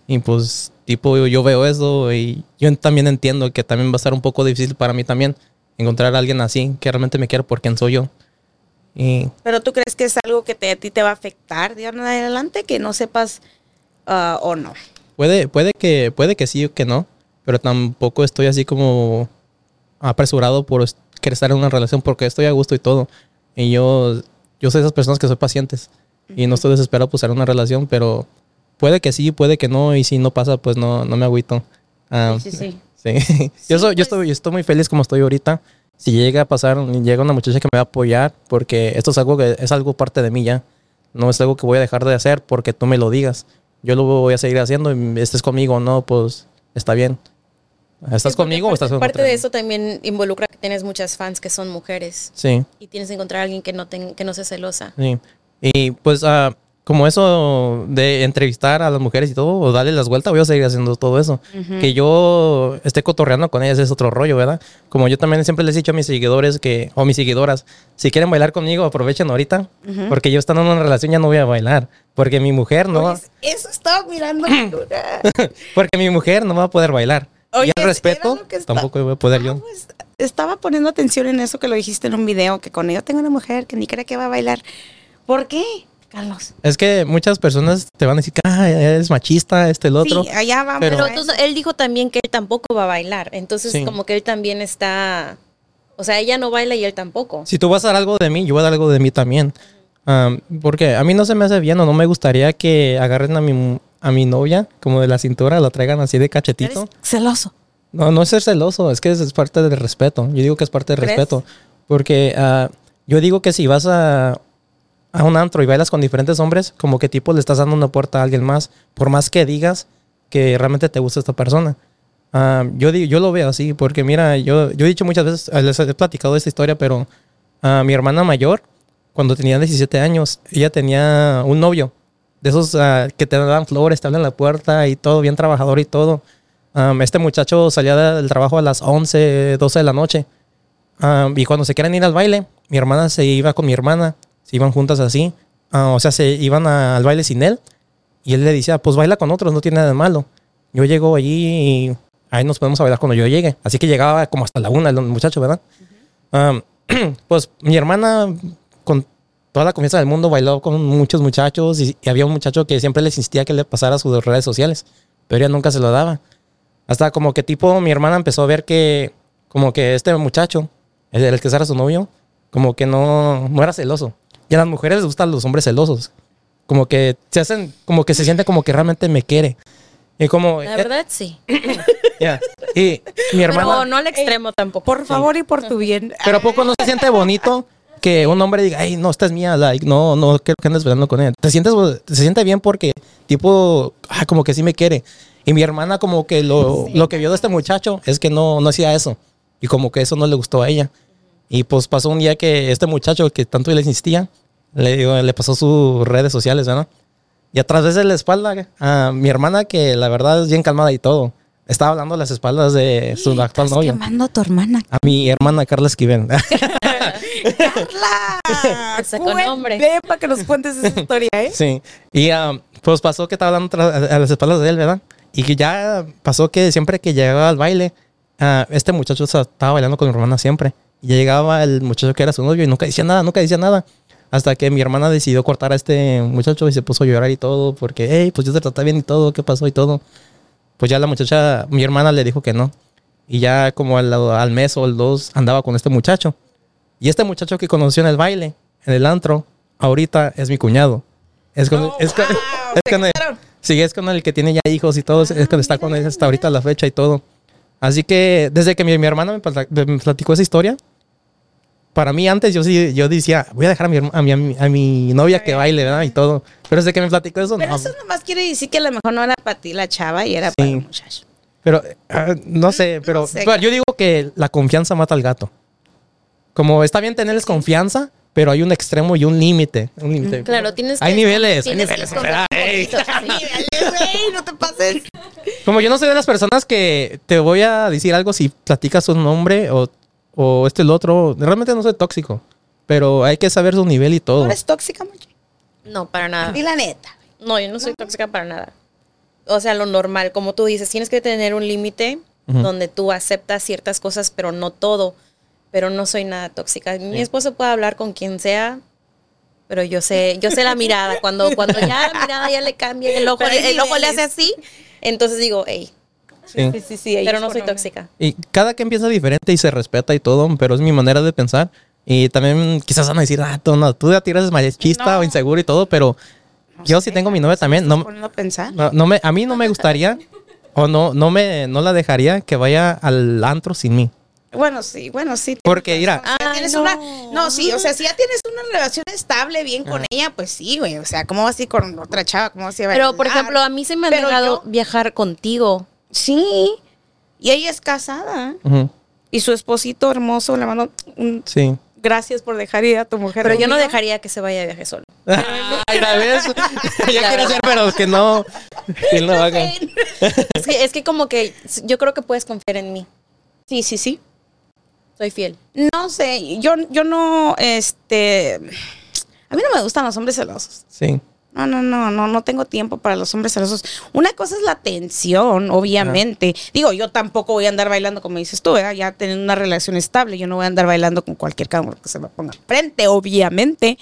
Y pues, tipo, yo, yo veo eso y yo también entiendo que también va a estar un poco difícil para mí también encontrar a alguien así que realmente me quiera por quien soy yo. Y Pero tú crees que es algo que te, a ti te va a afectar de ahora en adelante, que no sepas ah, o no. Puede, puede que, puede que sí o que no, pero tampoco estoy así como apresurado por querer estar en una relación porque estoy a gusto y todo. Y yo, yo soy de esas personas que soy pacientes y no estoy desesperado por estar en una relación, pero puede que sí, puede que no, y si no pasa, pues no, no me agüito. Ah, Sí, sí. Sí. yo, soy, yo, estoy, yo estoy muy feliz como estoy ahorita. Si llega a pasar, llega una muchacha que me va a apoyar, porque esto es algo que es algo parte de mí ya. No es algo que voy a dejar de hacer porque tú me lo digas. Yo lo voy a seguir haciendo y estés conmigo o no, pues está bien. ¿Estás Sí, conmigo o parte- estás con Parte de eso también involucra que tienes muchas fans que son mujeres Sí, y tienes que encontrar a alguien que no, ten- que no sea celosa. sí. Y pues ah, como eso de entrevistar a las mujeres y todo, o darle las vueltas, voy a seguir haciendo todo eso. Que yo esté cotorreando con ellas es otro rollo, ¿verdad? Como yo también siempre les he dicho a mis seguidores que, o mis seguidoras, si quieren bailar conmigo, aprovechen ahorita, porque yo estando en una relación ya no voy a bailar, porque mi mujer no eso estaba mirando. porque mi mujer no va a poder bailar. Oye, y al respeto, tampoco voy a poder yo. Pues, estaba poniendo atención en eso que lo dijiste en un video, que con ella tengo una mujer que ni cree que va a bailar. ¿Por qué, Carlos? Es que muchas personas te van a decir que ah, eres machista, este, el otro. Sí, allá vamos. Pero- Pero a entonces, él dijo también que él tampoco va a bailar. Entonces, Sí. como que él también está. O sea, ella no baila y él tampoco. Si tú vas a dar algo de mí, yo voy a dar algo de mí también. Am, porque a mí no se me hace bien o no me gustaría que agarren a mi, a mi novia como de la cintura, la traigan así de cachetito. Eres celoso. No, no es ser celoso, es que es, es parte del respeto. Yo digo que es parte del ¿Crees? respeto. Porque ah, yo digo que si vas a, a un antro y bailas con diferentes hombres, como que tipo le estás dando una puerta a alguien más, por más que digas que realmente te gusta esta persona. Yo, yo lo veo así, porque mira, yo, yo he dicho muchas veces, les he platicado esta historia, pero ah, mi hermana mayor, cuando tenía 17 años, ella tenía un novio. De esos ah, que te dan flores, te abren la puerta y todo, bien trabajador y todo. Um, este muchacho salía del trabajo a las 11, 12 de la noche. Um, y cuando se quieren ir al baile, mi hermana se iba con mi hermana. Se iban juntas así. Ah, o sea, se iban a- al baile sin él. Y él le decía, pues baila con otros, no tiene nada de malo. Yo llego allí y ahí nos podemos bailar cuando yo llegue. Así que llegaba como hasta la una el muchacho, ¿verdad? Um, pues mi hermana, toda la confianza del mundo, bailó con muchos muchachos. Y, y había un muchacho que siempre les insistía que le pasara sus redes sociales. Pero ella nunca se lo daba. Hasta como que tipo mi hermana empezó a ver que como que este muchacho, el, el que era su novio, como que no, no era celoso. Y a las mujeres les gustan los hombres celosos. Como que se hacen, como que se siente como que realmente me quiere. Y como... La eh, verdad, sí. ya. Y mi hermana... Pero no al extremo tampoco. Por favor y por tu bien. Pero ¿a poco no se siente bonito que un hombre diga, ay, no, esta es mía, like, no, no quiero que andes velando con ella? Te sientes, se siente bien porque, tipo, ah, como que sí me quiere. Y mi hermana, como que lo, lo que vio de este muchacho es que no, no hacía eso. Y como que eso no le gustó a ella. Y pues pasó un día que este muchacho que tanto le insistía, le, digo, le pasó sus redes sociales, ¿verdad? Y atrás de la espalda, a mi hermana, que la verdad es bien calmada y todo, estaba hablando a las espaldas de su actual Estás novia. quemando a tu hermana. A mi hermana Carla Esquivel. Carla. Sacó nombre. Ven para que nos cuentes esa historia, ¿eh? sí. Y um, pues pasó que estaba hablando a las espaldas de él, ¿verdad? Y que ya pasó que siempre que llegaba al baile, ah, este muchacho estaba bailando con mi hermana siempre. Y ya llegaba el muchacho que era su novio y nunca decía nada, nunca decía nada. Hasta que mi hermana decidió cortar a este muchacho y se puso a llorar y todo, porque, hey, pues yo te traté bien y todo, ¿qué pasó y todo? Pues ya la muchacha, mi hermana le dijo que no. Y ya como al, al mes o el dos andaba con este muchacho. Y este muchacho que conoció en el baile, en el antro, ahorita es mi cuñado. Es con, es con- wow, es con el, sí, es con el que tiene ya hijos y todo. es con está con él hasta ahorita la fecha y todo. Así que desde que mi, mi hermana me platicó esa historia, para mí antes yo sí, yo decía, voy a dejar a mi, a mi, a mi, novia que baile, ¿verdad? Y todo. Pero desde que me platicó eso, Pero no. eso nomás quiere decir que a lo mejor no era para ti la chava y era para el muchacho. Pero ah, no sé, pero sé. pero yo digo que la confianza mata al gato. Como está bien tenerles confianza, pero hay un extremo y un límite. Un límite. Claro, tienes que... Hay niveles, hay tienes que niveles. Ah, un ey. poquito, sí. Güey, no te pases. Como yo no soy de las personas que te voy a decir algo si platicas un nombre o, o este el otro. Realmente no soy tóxico, pero hay que saber su nivel y ¿No todo. eres tóxica, mucho? No, para nada. Di la neta. No, yo no soy tóxica para nada. O sea, lo normal, como tú dices, tienes que tener un límite Ujú. donde tú aceptas ciertas cosas, pero no todo. Pero no soy nada tóxica. Mi esposo puede hablar con quien sea, pero yo sé, yo sé la mirada. Cuando, cuando ya la mirada ya le cambia, el ojo, hay el ojo le hace así, entonces digo, hey, Sí. Sí, sí, pero no soy tóxica. Y cada quien piensa diferente y se respeta y todo, pero es mi manera de pensar. Y también quizás van a decir, ah, tú, no, tú ya tiras machista No. o inseguro y todo, pero No yo sé, si tengo mi novia también, ¿Estás no, a pensar? no, no me, a mí no me gustaría o no, no, me, no la dejaría que vaya al antro sin mí. Bueno, sí, bueno, sí. Porque, mira- ya Ay, tienes no. una. No, sí, o sea, si ya tienes una relación estable bien con ella, pues sí, güey. O sea, ¿cómo vas a ir con otra chava? ¿Cómo vas a ir a Pero, por ejemplo, a mí se me ha dejado yo- viajar contigo. Sí. Y ella es casada. Y su esposito hermoso le mando un Sí. gracias por dejar ir a tu mujer. Pero yo no dejaría que se vaya de viaje solo. Ay, la ves. ya quiere ser, pero que no, que no haga. Es que, es que como que yo creo que puedes confiar en mí. Sí, sí, sí. Soy fiel. No sé, yo, yo no, este. A mí no me gustan los hombres celosos. Sí. No, no, no, no, no tengo tiempo para los hombres celosos. Una cosa es la tensión, obviamente. Digo, yo tampoco voy a andar bailando como dices tú, ¿verdad? ya teniendo una relación estable, yo no voy a andar bailando con cualquier cabrón que se me ponga frente, obviamente.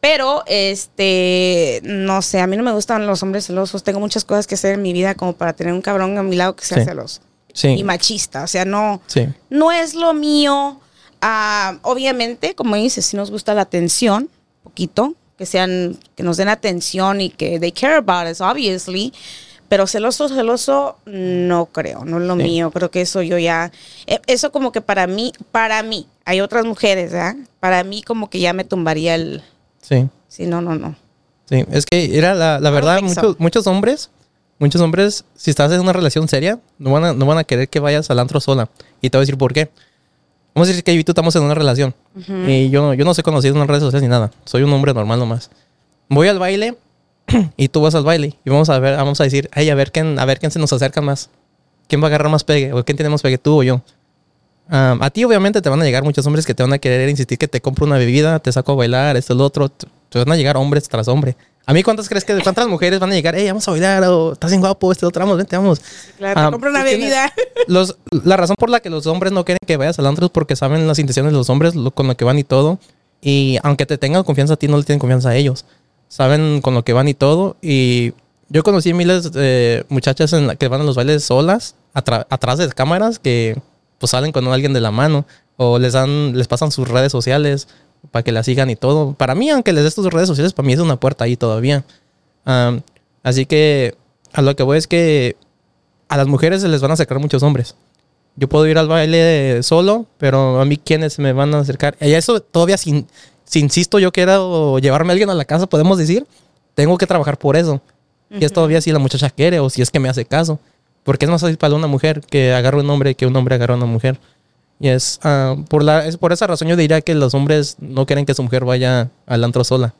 Pero, este, no sé, a mí no me gustan los hombres celosos. Tengo muchas cosas que hacer en mi vida como para tener un cabrón a mi lado que sea Sí. celoso Sí. y machista. O sea, no, Sí. no es lo mío. Ah, obviamente, como dices, si nos gusta la atención, poquito, que sean, que nos den atención y que they care about us, obviously. Pero celoso, celoso, no creo, no es lo Sí. mío. Creo que eso yo ya, eh, eso como que para mí, para mí, hay otras mujeres, ¿verdad? Para mí como que ya me tumbaría el, Sí. sí, no, no, no. Sí, es que era la, la verdad, so. muchos, muchos hombres, muchos hombres, si estás en una relación seria, no van, a, no van a querer que vayas al antro sola. Y te voy a decir por qué. Vamos a decir que yo y tú estamos en una relación. Y yo, yo no soy conocido en las redes sociales ni nada. Soy un hombre normal nomás. Voy al baile y tú vas al baile. Y vamos a ver, vamos a decir, ay, a ver quién, a ver quién se nos acerca más. ¿Quién va a agarrar más pegue? ¿O quién tiene más pegue, tú o yo? A ti obviamente te van a llegar muchos hombres que te van a querer insistir que te compro una bebida, te saco a bailar, esto, lo otro. Te van a llegar hombres tras hombre. A mí, ¿cuántas crees que cuántas mujeres van a llegar? Hey, vamos a bailar, o estás bien guapo, este otro, vamos, vente, vamos. Claro, Ah, te compro una bebida. Los, la razón por la que los hombres no quieren que vayas al antro es porque saben las intenciones de los hombres, lo- con lo que van y todo. Y aunque te tengan confianza a ti, no le tienen confianza a ellos. Saben con lo que van y todo. Y yo conocí miles de muchachas en la- que van a los bailes solas, atrás de cámaras, que pues salen con alguien de la mano. O les dan, les pasan sus redes sociales para que la sigan y todo. Para mí, aunque les des tus redes sociales, para mí es una puerta ahí todavía. Así que a lo que voy es que a las mujeres se les van a acercar muchos hombres. Yo puedo ir al baile solo, pero a mí quiénes me van a acercar. Y eso todavía sin, si insisto yo quiero llevarme a alguien a la casa, podemos decir, tengo que trabajar por eso. Y es todavía si la muchacha quiere o si es que me hace caso. Porque es más fácil para una mujer que agarre un hombre que un hombre agarre a una mujer. Y es, ah, por la, es por esa razón yo diría que los hombres no quieren que su mujer vaya al antro sola.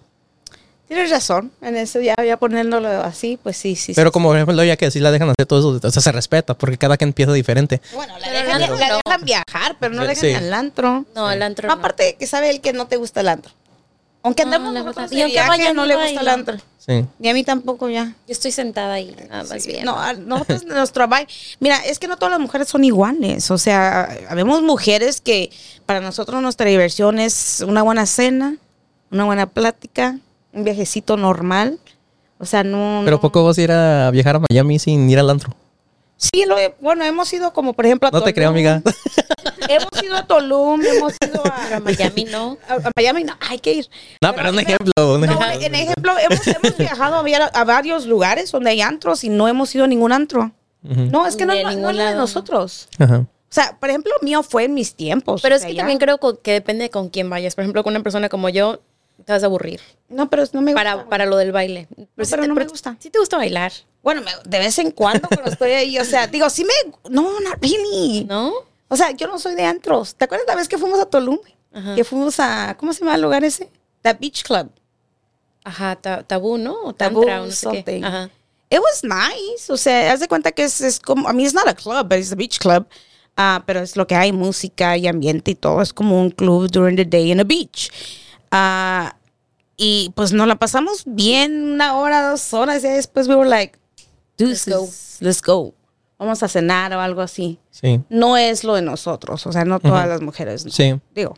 Tienes razón en eso, ya, ya poniéndolo así, pues sí, sí. Pero sí, como por ejemplo, ya que sí la dejan hacer todo eso, o sea, se respeta, porque cada quien piensa diferente. Bueno, la dejan, el antro la no. dejan viajar, pero no Sí, dejan sí. al antro. No, el antro. No, no. aparte que sabe el que no te gusta el antro. Aunque No, nosotros verdad. de Y aunque no le gusta el antro. Sí. Ni a mí tampoco ya. Yo estoy sentada ahí, nada más bien. No, a nosotros nuestro baile. Mira, es que no todas las mujeres son iguales. O sea, habemos mujeres que para nosotros nuestra diversión es una buena cena, una buena plática, un viajecito normal. O sea, no. Pero no- poco vas a ir a viajar a Miami sin ir al antro. Sí, lo he- bueno, hemos ido como por ejemplo a No te creo, amiga. Hemos ido a Tulum, hemos ido Pero a a, Miami no. a- a Miami. No, hay que ir. No, pero un mira, ejemplo, un No, ejemplo. en ejemplo, hemos, hemos viajado a, varios lugares donde hay antros y no hemos ido a ningún antro. No, es que no, no, no es de nosotros. Ajá. O sea, por ejemplo, mío fue en mis tiempos. Pero es que también creo que depende con quién vayas. Por ejemplo, con una persona como yo, te vas a aburrir. No, pero no me gusta. Para, para lo del baile. Pero, pero te- no me gusta. Sí te gusta bailar, Bueno, me- de vez en cuando cuando estoy ahí, o sea, digo, sí me... No, not really. ¿no? O sea, yo no soy de antros. ¿Te acuerdas la vez que fuimos a Tulum? Ajá. Que fuimos a... ¿Cómo se llama el lugar ese? The Beach Club. Ajá, ta- tabú, ¿no? O Tabú, tantra, o no sé qué. something. Ajá. It was nice. O sea, haz de cuenta que es, es como... I mean, it's not a club, but it's a beach club. Ah, pero es lo que hay, música y ambiente y todo. Es como un club during the day in a beach. Ah, y pues nos la pasamos bien una hora, dos horas. Y después we were like, Let's go. deuces, let's go. Vamos a cenar o algo así. Sí. No es lo de nosotros. O sea, no todas las mujeres. Sí. Digo,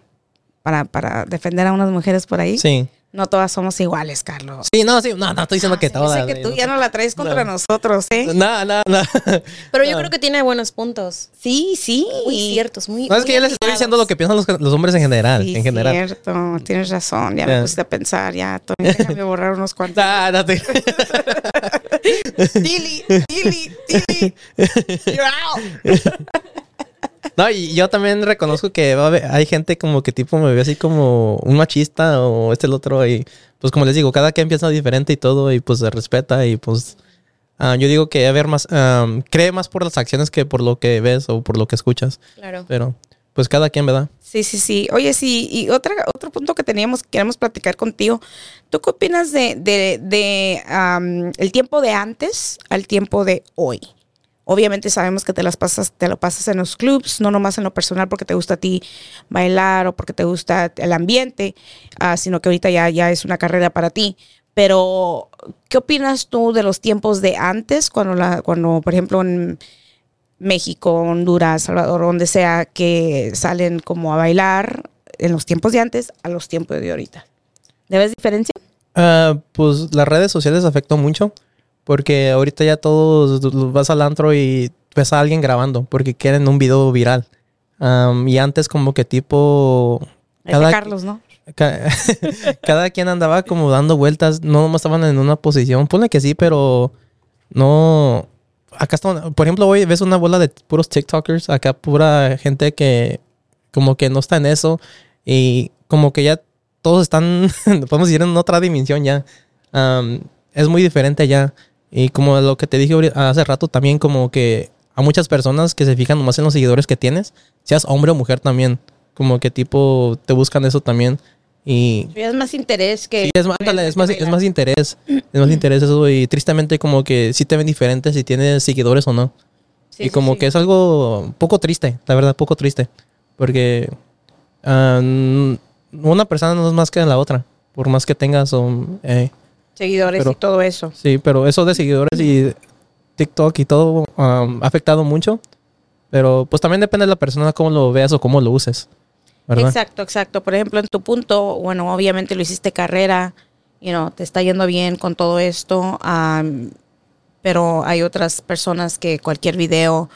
para, para defender a unas mujeres por ahí. Sí. No todas somos iguales, Carlos. Sí, no, sí. No, no estoy diciendo que Se me todas. hace que tú ya no la traes contra No. nosotros, ¿eh? No, no, no. Pero yo No. creo que tiene buenos puntos. Sí, sí. Muy ciertos, muy No, es muy que yo les estoy diciendo lo que piensan los, los hombres en general. Sí, en general. cierto. Tienes razón. Ya me Ya. pusiste a pensar. Ya, Tony, déjame borrar unos cuantos. Ah, no te- Dili, Dili, Dili. You're out. No, y yo también reconozco que va a haber- hay gente como que tipo me ve así como un machista o este el otro y pues como les digo, cada quien piensa diferente y todo y pues se respeta y pues ah, yo digo que a ver más, ah, cree más por las acciones que por lo que ves o por lo que escuchas, Claro. pero pues cada quien, ¿verdad? Sí, sí, sí. Oye, sí, y otra, otro punto que teníamos, que queremos platicar contigo. ¿Tú qué opinas de, de, el tiempo de antes al tiempo de hoy? Obviamente sabemos que te las pasas, te lo pasas en los clubs, no nomás en lo personal porque te gusta a ti bailar o porque te gusta el ambiente, ah, sino que ahorita ya, ya es una carrera para ti. Pero, ¿qué opinas tú de los tiempos de antes, cuando, la, cuando por ejemplo, en México, Honduras, Salvador, donde sea, que salen como a bailar en los tiempos de antes a los tiempos de ahorita? ¿Le ves diferencia? Ah, pues las redes sociales afectó mucho porque ahorita ya todos vas al antro y ves a alguien grabando porque quieren un video viral. Am, y antes como que tipo... Cada- Carlos, ¿no? Ca- Cada quien andaba como dando vueltas, no nomás estaban en una posición. Pone que sí, pero no. Acá están, por ejemplo, hoy ves una bola de puros TikTokers, acá pura gente que como que no está en eso y como que ya todos están, podemos decir, en otra dimensión ya. Es muy diferente ya. Y como lo que te dije hace rato también, como que a muchas personas que se fijan nomás en los seguidores que tienes, seas hombre o mujer también, como que tipo te buscan eso también. Y es más interés que... Sí, es más, ándale, es más, es más interés. Es más interés eso. Y tristemente, como que sí te ven diferente si tienes seguidores o no. Sí, y como sí. que es algo poco triste, la verdad, poco triste. Porque n- una persona no es más que la otra. Por más que tengas un. eh, Seguidores pero- y todo eso. sí, pero eso de seguidores y TikTok y todo um, ha afectado mucho. Pero pues también depende de la persona cómo lo veas o cómo lo uses. ¿Verdad? Exacto, exacto. Por ejemplo, en tu punto, bueno, obviamente lo hiciste carrera, you know, te está yendo bien con todo esto, am, pero hay otras personas que cualquier video,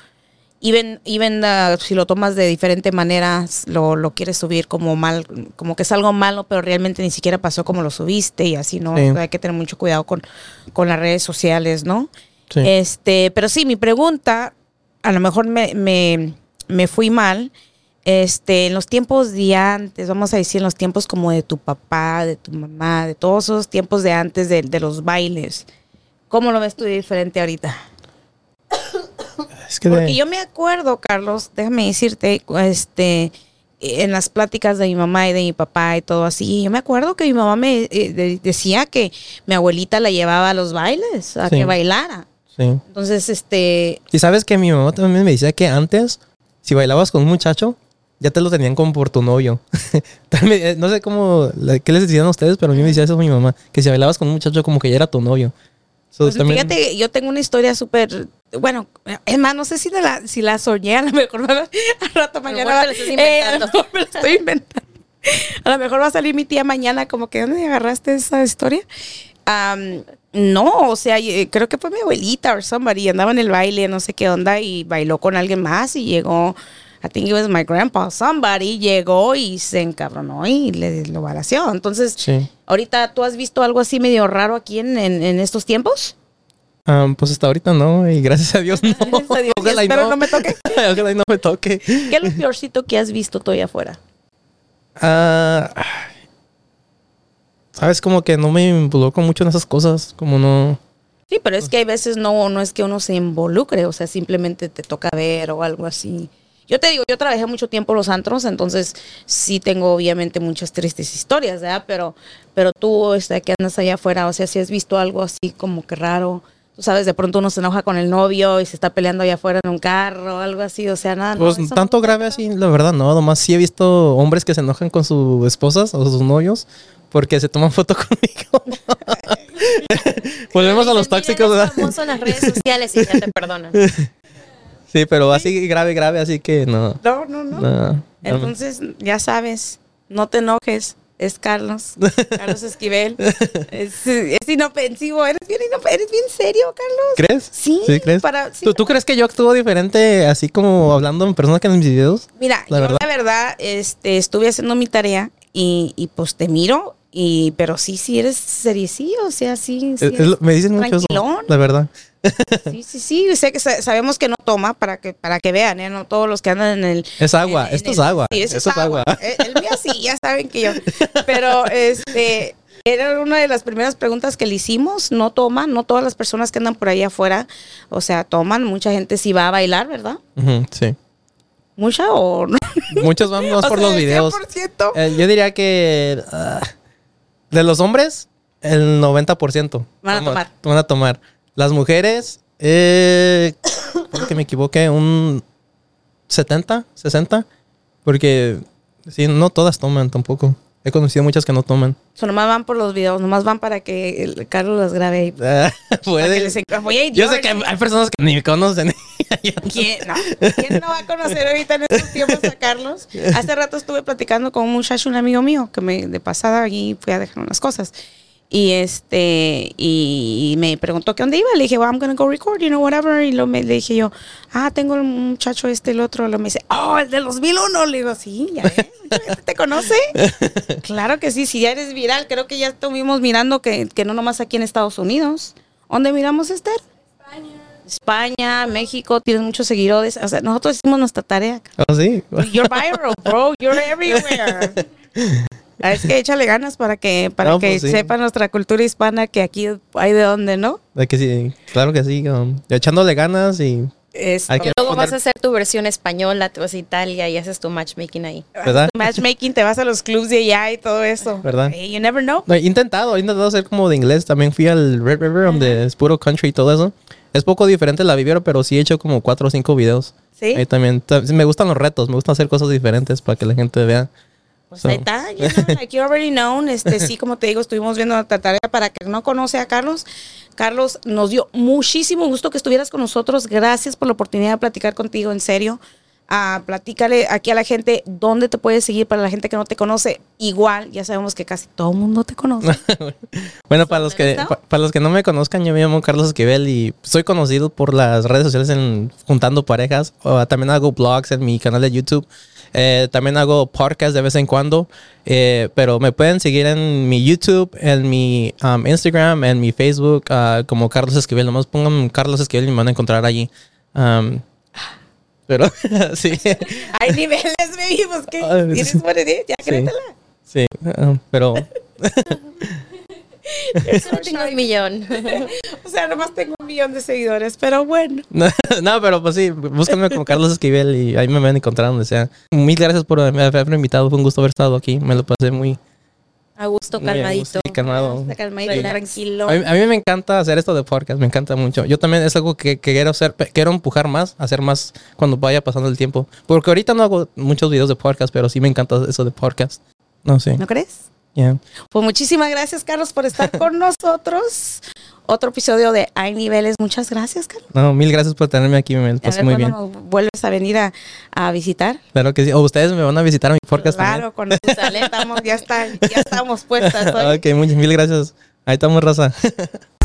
even, even uh, si lo tomas de diferente manera, lo, lo quieres subir como mal, como que es algo malo, pero realmente ni siquiera pasó como lo subiste y así, ¿no? Sí. Hay que tener mucho cuidado con, con las redes sociales, ¿no? Sí. Este, pero sí, mi pregunta, a lo mejor me, me, me fui mal. Este, en los tiempos de antes, vamos a decir en los tiempos como de tu papá, de tu mamá, de todos esos tiempos de antes de, de los bailes, ¿cómo lo ves tú diferente ahorita? Es que de- Porque yo me acuerdo, Carlos, déjame decirte, este, en las pláticas de mi mamá y de mi papá y todo así. Yo me acuerdo que mi mamá me eh, de- decía que mi abuelita la llevaba a los bailes, a Sí. que bailara. Sí. Entonces, este, Y sabes que mi mamá también me decía que antes, si bailabas con un muchacho, ya te lo tenían como por tu novio. Eh, no sé cómo, qué les decían a ustedes, pero a mí me decía eso mi mamá, que si bailabas con un muchacho como que ya era tu novio. So, pues, también- fíjate, yo tengo una historia súper, bueno, es más, no sé si, de la, si la soñé, a lo mejor me va- al rato mañana. va- te la estás eh, a lo inventando. mejor me la estoy inventando. A lo mejor va a salir mi tía mañana, como que, ¿dónde agarraste esa historia? No, o sea, eh, creo que fue mi abuelita o somebody, andaba en el baile, no sé qué onda, y bailó con alguien más y llegó, I think it was my grandpa, somebody llegó y se encabronó y le lo balació. Entonces, Sí. ahorita, ¿tú has visto algo así medio raro aquí en, en, en estos tiempos? Ah, pues hasta ahorita no, y gracias a Dios no. Gracias a Dios, Ojalá y espero no. no me toque. Ojalá y no me toque. ¿Qué es lo peorcito que has visto tú allá afuera? Ah, Sabes, como que no me involucro mucho en esas cosas, como no... Sí, pero es que hay veces no, no es que uno se involucre, o sea, simplemente te toca ver o algo así. Yo te digo, yo trabajé mucho tiempo en los antros, entonces sí tengo obviamente muchas tristes historias, ¿verdad? Pero, pero tú, este, que andas allá afuera, o sea, si has visto algo así como que raro, tú sabes, de pronto uno se enoja con el novio y se está peleando allá afuera en un carro o algo así, o sea, nada. no, Pues tanto no- grave así, la verdad, no. Nomás sí he visto hombres que se enojan con sus esposas o sus novios porque se toman foto conmigo. Volvemos a los tóxicos, "Mira, ¿verdad? en las redes sociales y ya te perdonan. Sí, pero así grave, grave, así que no. No, no, no. no. Entonces, ya sabes, no te enojes. Es Carlos, Carlos Esquivel. Es, es inofensivo. Eres bien, inof- eres bien serio, Carlos. ¿Crees? Sí, crees? para- sí, ¿Tú, ¿Tú crees que yo actúo diferente así como hablando en persona que en mis videos? Mira, La yo verdad. la verdad, este, estuve haciendo mi tarea y, y pues te miro, y, pero sí, sí eres seriecillo, o sea, sí, sí, Es- es lo- me dicen mucho eso, la verdad. sí, sí, sí, sé que sa- sabemos que no toma para que, para que vean, ¿eh? No todos los que andan en el, Es agua, en- en esto es el- agua. Sí, eso esto es agua. El, el mío sí, ya saben que yo. Pero este era una de las primeras preguntas que le hicimos. No toman, no todas las personas que andan por ahí afuera, o sea, toman. Mucha gente sí va a bailar, ¿verdad? Sí. Mucha o no. Muchos van más por sea, los el videos. 100%. Eh, yo diría que ah, de los hombres, el 90%. Van a tomar. Van a tomar. Las mujeres, eh, creo que me equivoqué, un 70, 60. Porque sí, no todas toman tampoco. He conocido muchas que no toman. So, nomás van por los videos, nomás van para que el Carlos las grabe. ahí. Ah, Puede. les Oye, Yo sé George, que hay personas que ni me conocen. ¿Quién no? ¿Quién no va a conocer ahorita en estos tiempos a Carlos? Hace rato estuve platicando con un muchacho, un amigo mío, que me de pasada allí fui a dejar unas cosas. Y este, y me preguntó qué dónde iba. Le dije, well, I'm gonna go record, you know, whatever. Y lo me, le dije yo, ah, tengo un muchacho este, el otro. Lo me dice, oh, el del 2001. Le digo, sí, ya ves, te conoce. claro que sí, si ya eres viral, creo que ya estuvimos mirando que, que no nomás aquí en Estados Unidos. ¿Dónde miramos, Esther? España, México, tienes muchos seguidores. O sea, nosotros hicimos nuestra tarea. ¿Oh, sí? You're viral, bro. You're everywhere. Ah, Es que échale ganas para que para No, que pues sí. sepa nuestra cultura hispana que aquí hay de dónde, ¿no? De que sí, claro que sí. um, echándole ganas y. Luego vas poner- a hacer tu versión española, te vas a Italia y haces tu matchmaking ahí. ¿Verdad? matchmaking, te vas a los clubs de allá y todo eso. ¿Verdad? Hey, you never know. No, he intentado, he intentado hacer como de inglés. También fui al Red River, donde es puro country y todo eso. Es poco diferente la Viviera, pero sí he hecho como cuatro o cinco videos. Sí. Ahí también. ta- Me gustan los retos, me gusta hacer cosas diferentes para que la gente vea. Pues So. ahí está, you know, like you already known. Este, sí, como te digo, estuvimos viendo nuestra tarea para que no conoce a Carlos. Carlos, nos dio muchísimo gusto que estuvieras con nosotros. Gracias por la oportunidad de platicar contigo, en serio. Ah, platícale aquí a la gente dónde te puedes seguir para la gente que no te conoce. Igual, ya sabemos que casi todo el mundo te conoce. Bueno, para los, que, para los que no me conozcan, yo me llamo Carlos Esquivel y soy conocido por las redes sociales en Juntando Parejas. O, también hago blogs en mi canal de YouTube. Eh, también hago podcasts de vez en cuando. Eh, pero me pueden seguir en mi YouTube, en mi um, Instagram, en mi Facebook, ah, como Carlos Esquivel. Nomás pongan Carlos Esquivel y me van a encontrar allí. Um, pero sí. Hay niveles, baby, pues que Ay, tienes sí. what it is, ya Sí. créetela. Sí, um, pero Solo tengo un millón. O sea, nomás tengo un millón de seguidores, pero bueno. No, no, pero pues sí, búscame como Carlos Esquivel y ahí me van a encontrar donde sea. Mil gracias por haberme invitado, fue un gusto haber estado aquí, me lo pasé muy, A gusto, calmadito. calmado. Calmadito, Relax. tranquilo. A mí, a mí me encanta hacer esto de podcast, me encanta mucho. Yo también es algo que, que quiero hacer, quiero empujar más, hacer más cuando vaya pasando el tiempo. Porque ahorita no hago muchos videos de podcast, pero sí me encanta eso de podcast. No sé. ¿No crees? Yeah. Pues muchísimas gracias, Carlos, por estar con nosotros. Otro episodio de Hay Niveles. Muchas gracias, Carlos. No, mil gracias por tenerme aquí, me pasé muy bien. nos vuelves a venir a, a visitar. Claro que sí. O ustedes me van a visitar a mi podcast claro, con nosotros estamos, ya, está, ya estamos puestas. también. hoy. ok, muchas mil gracias. Ahí estamos, raza.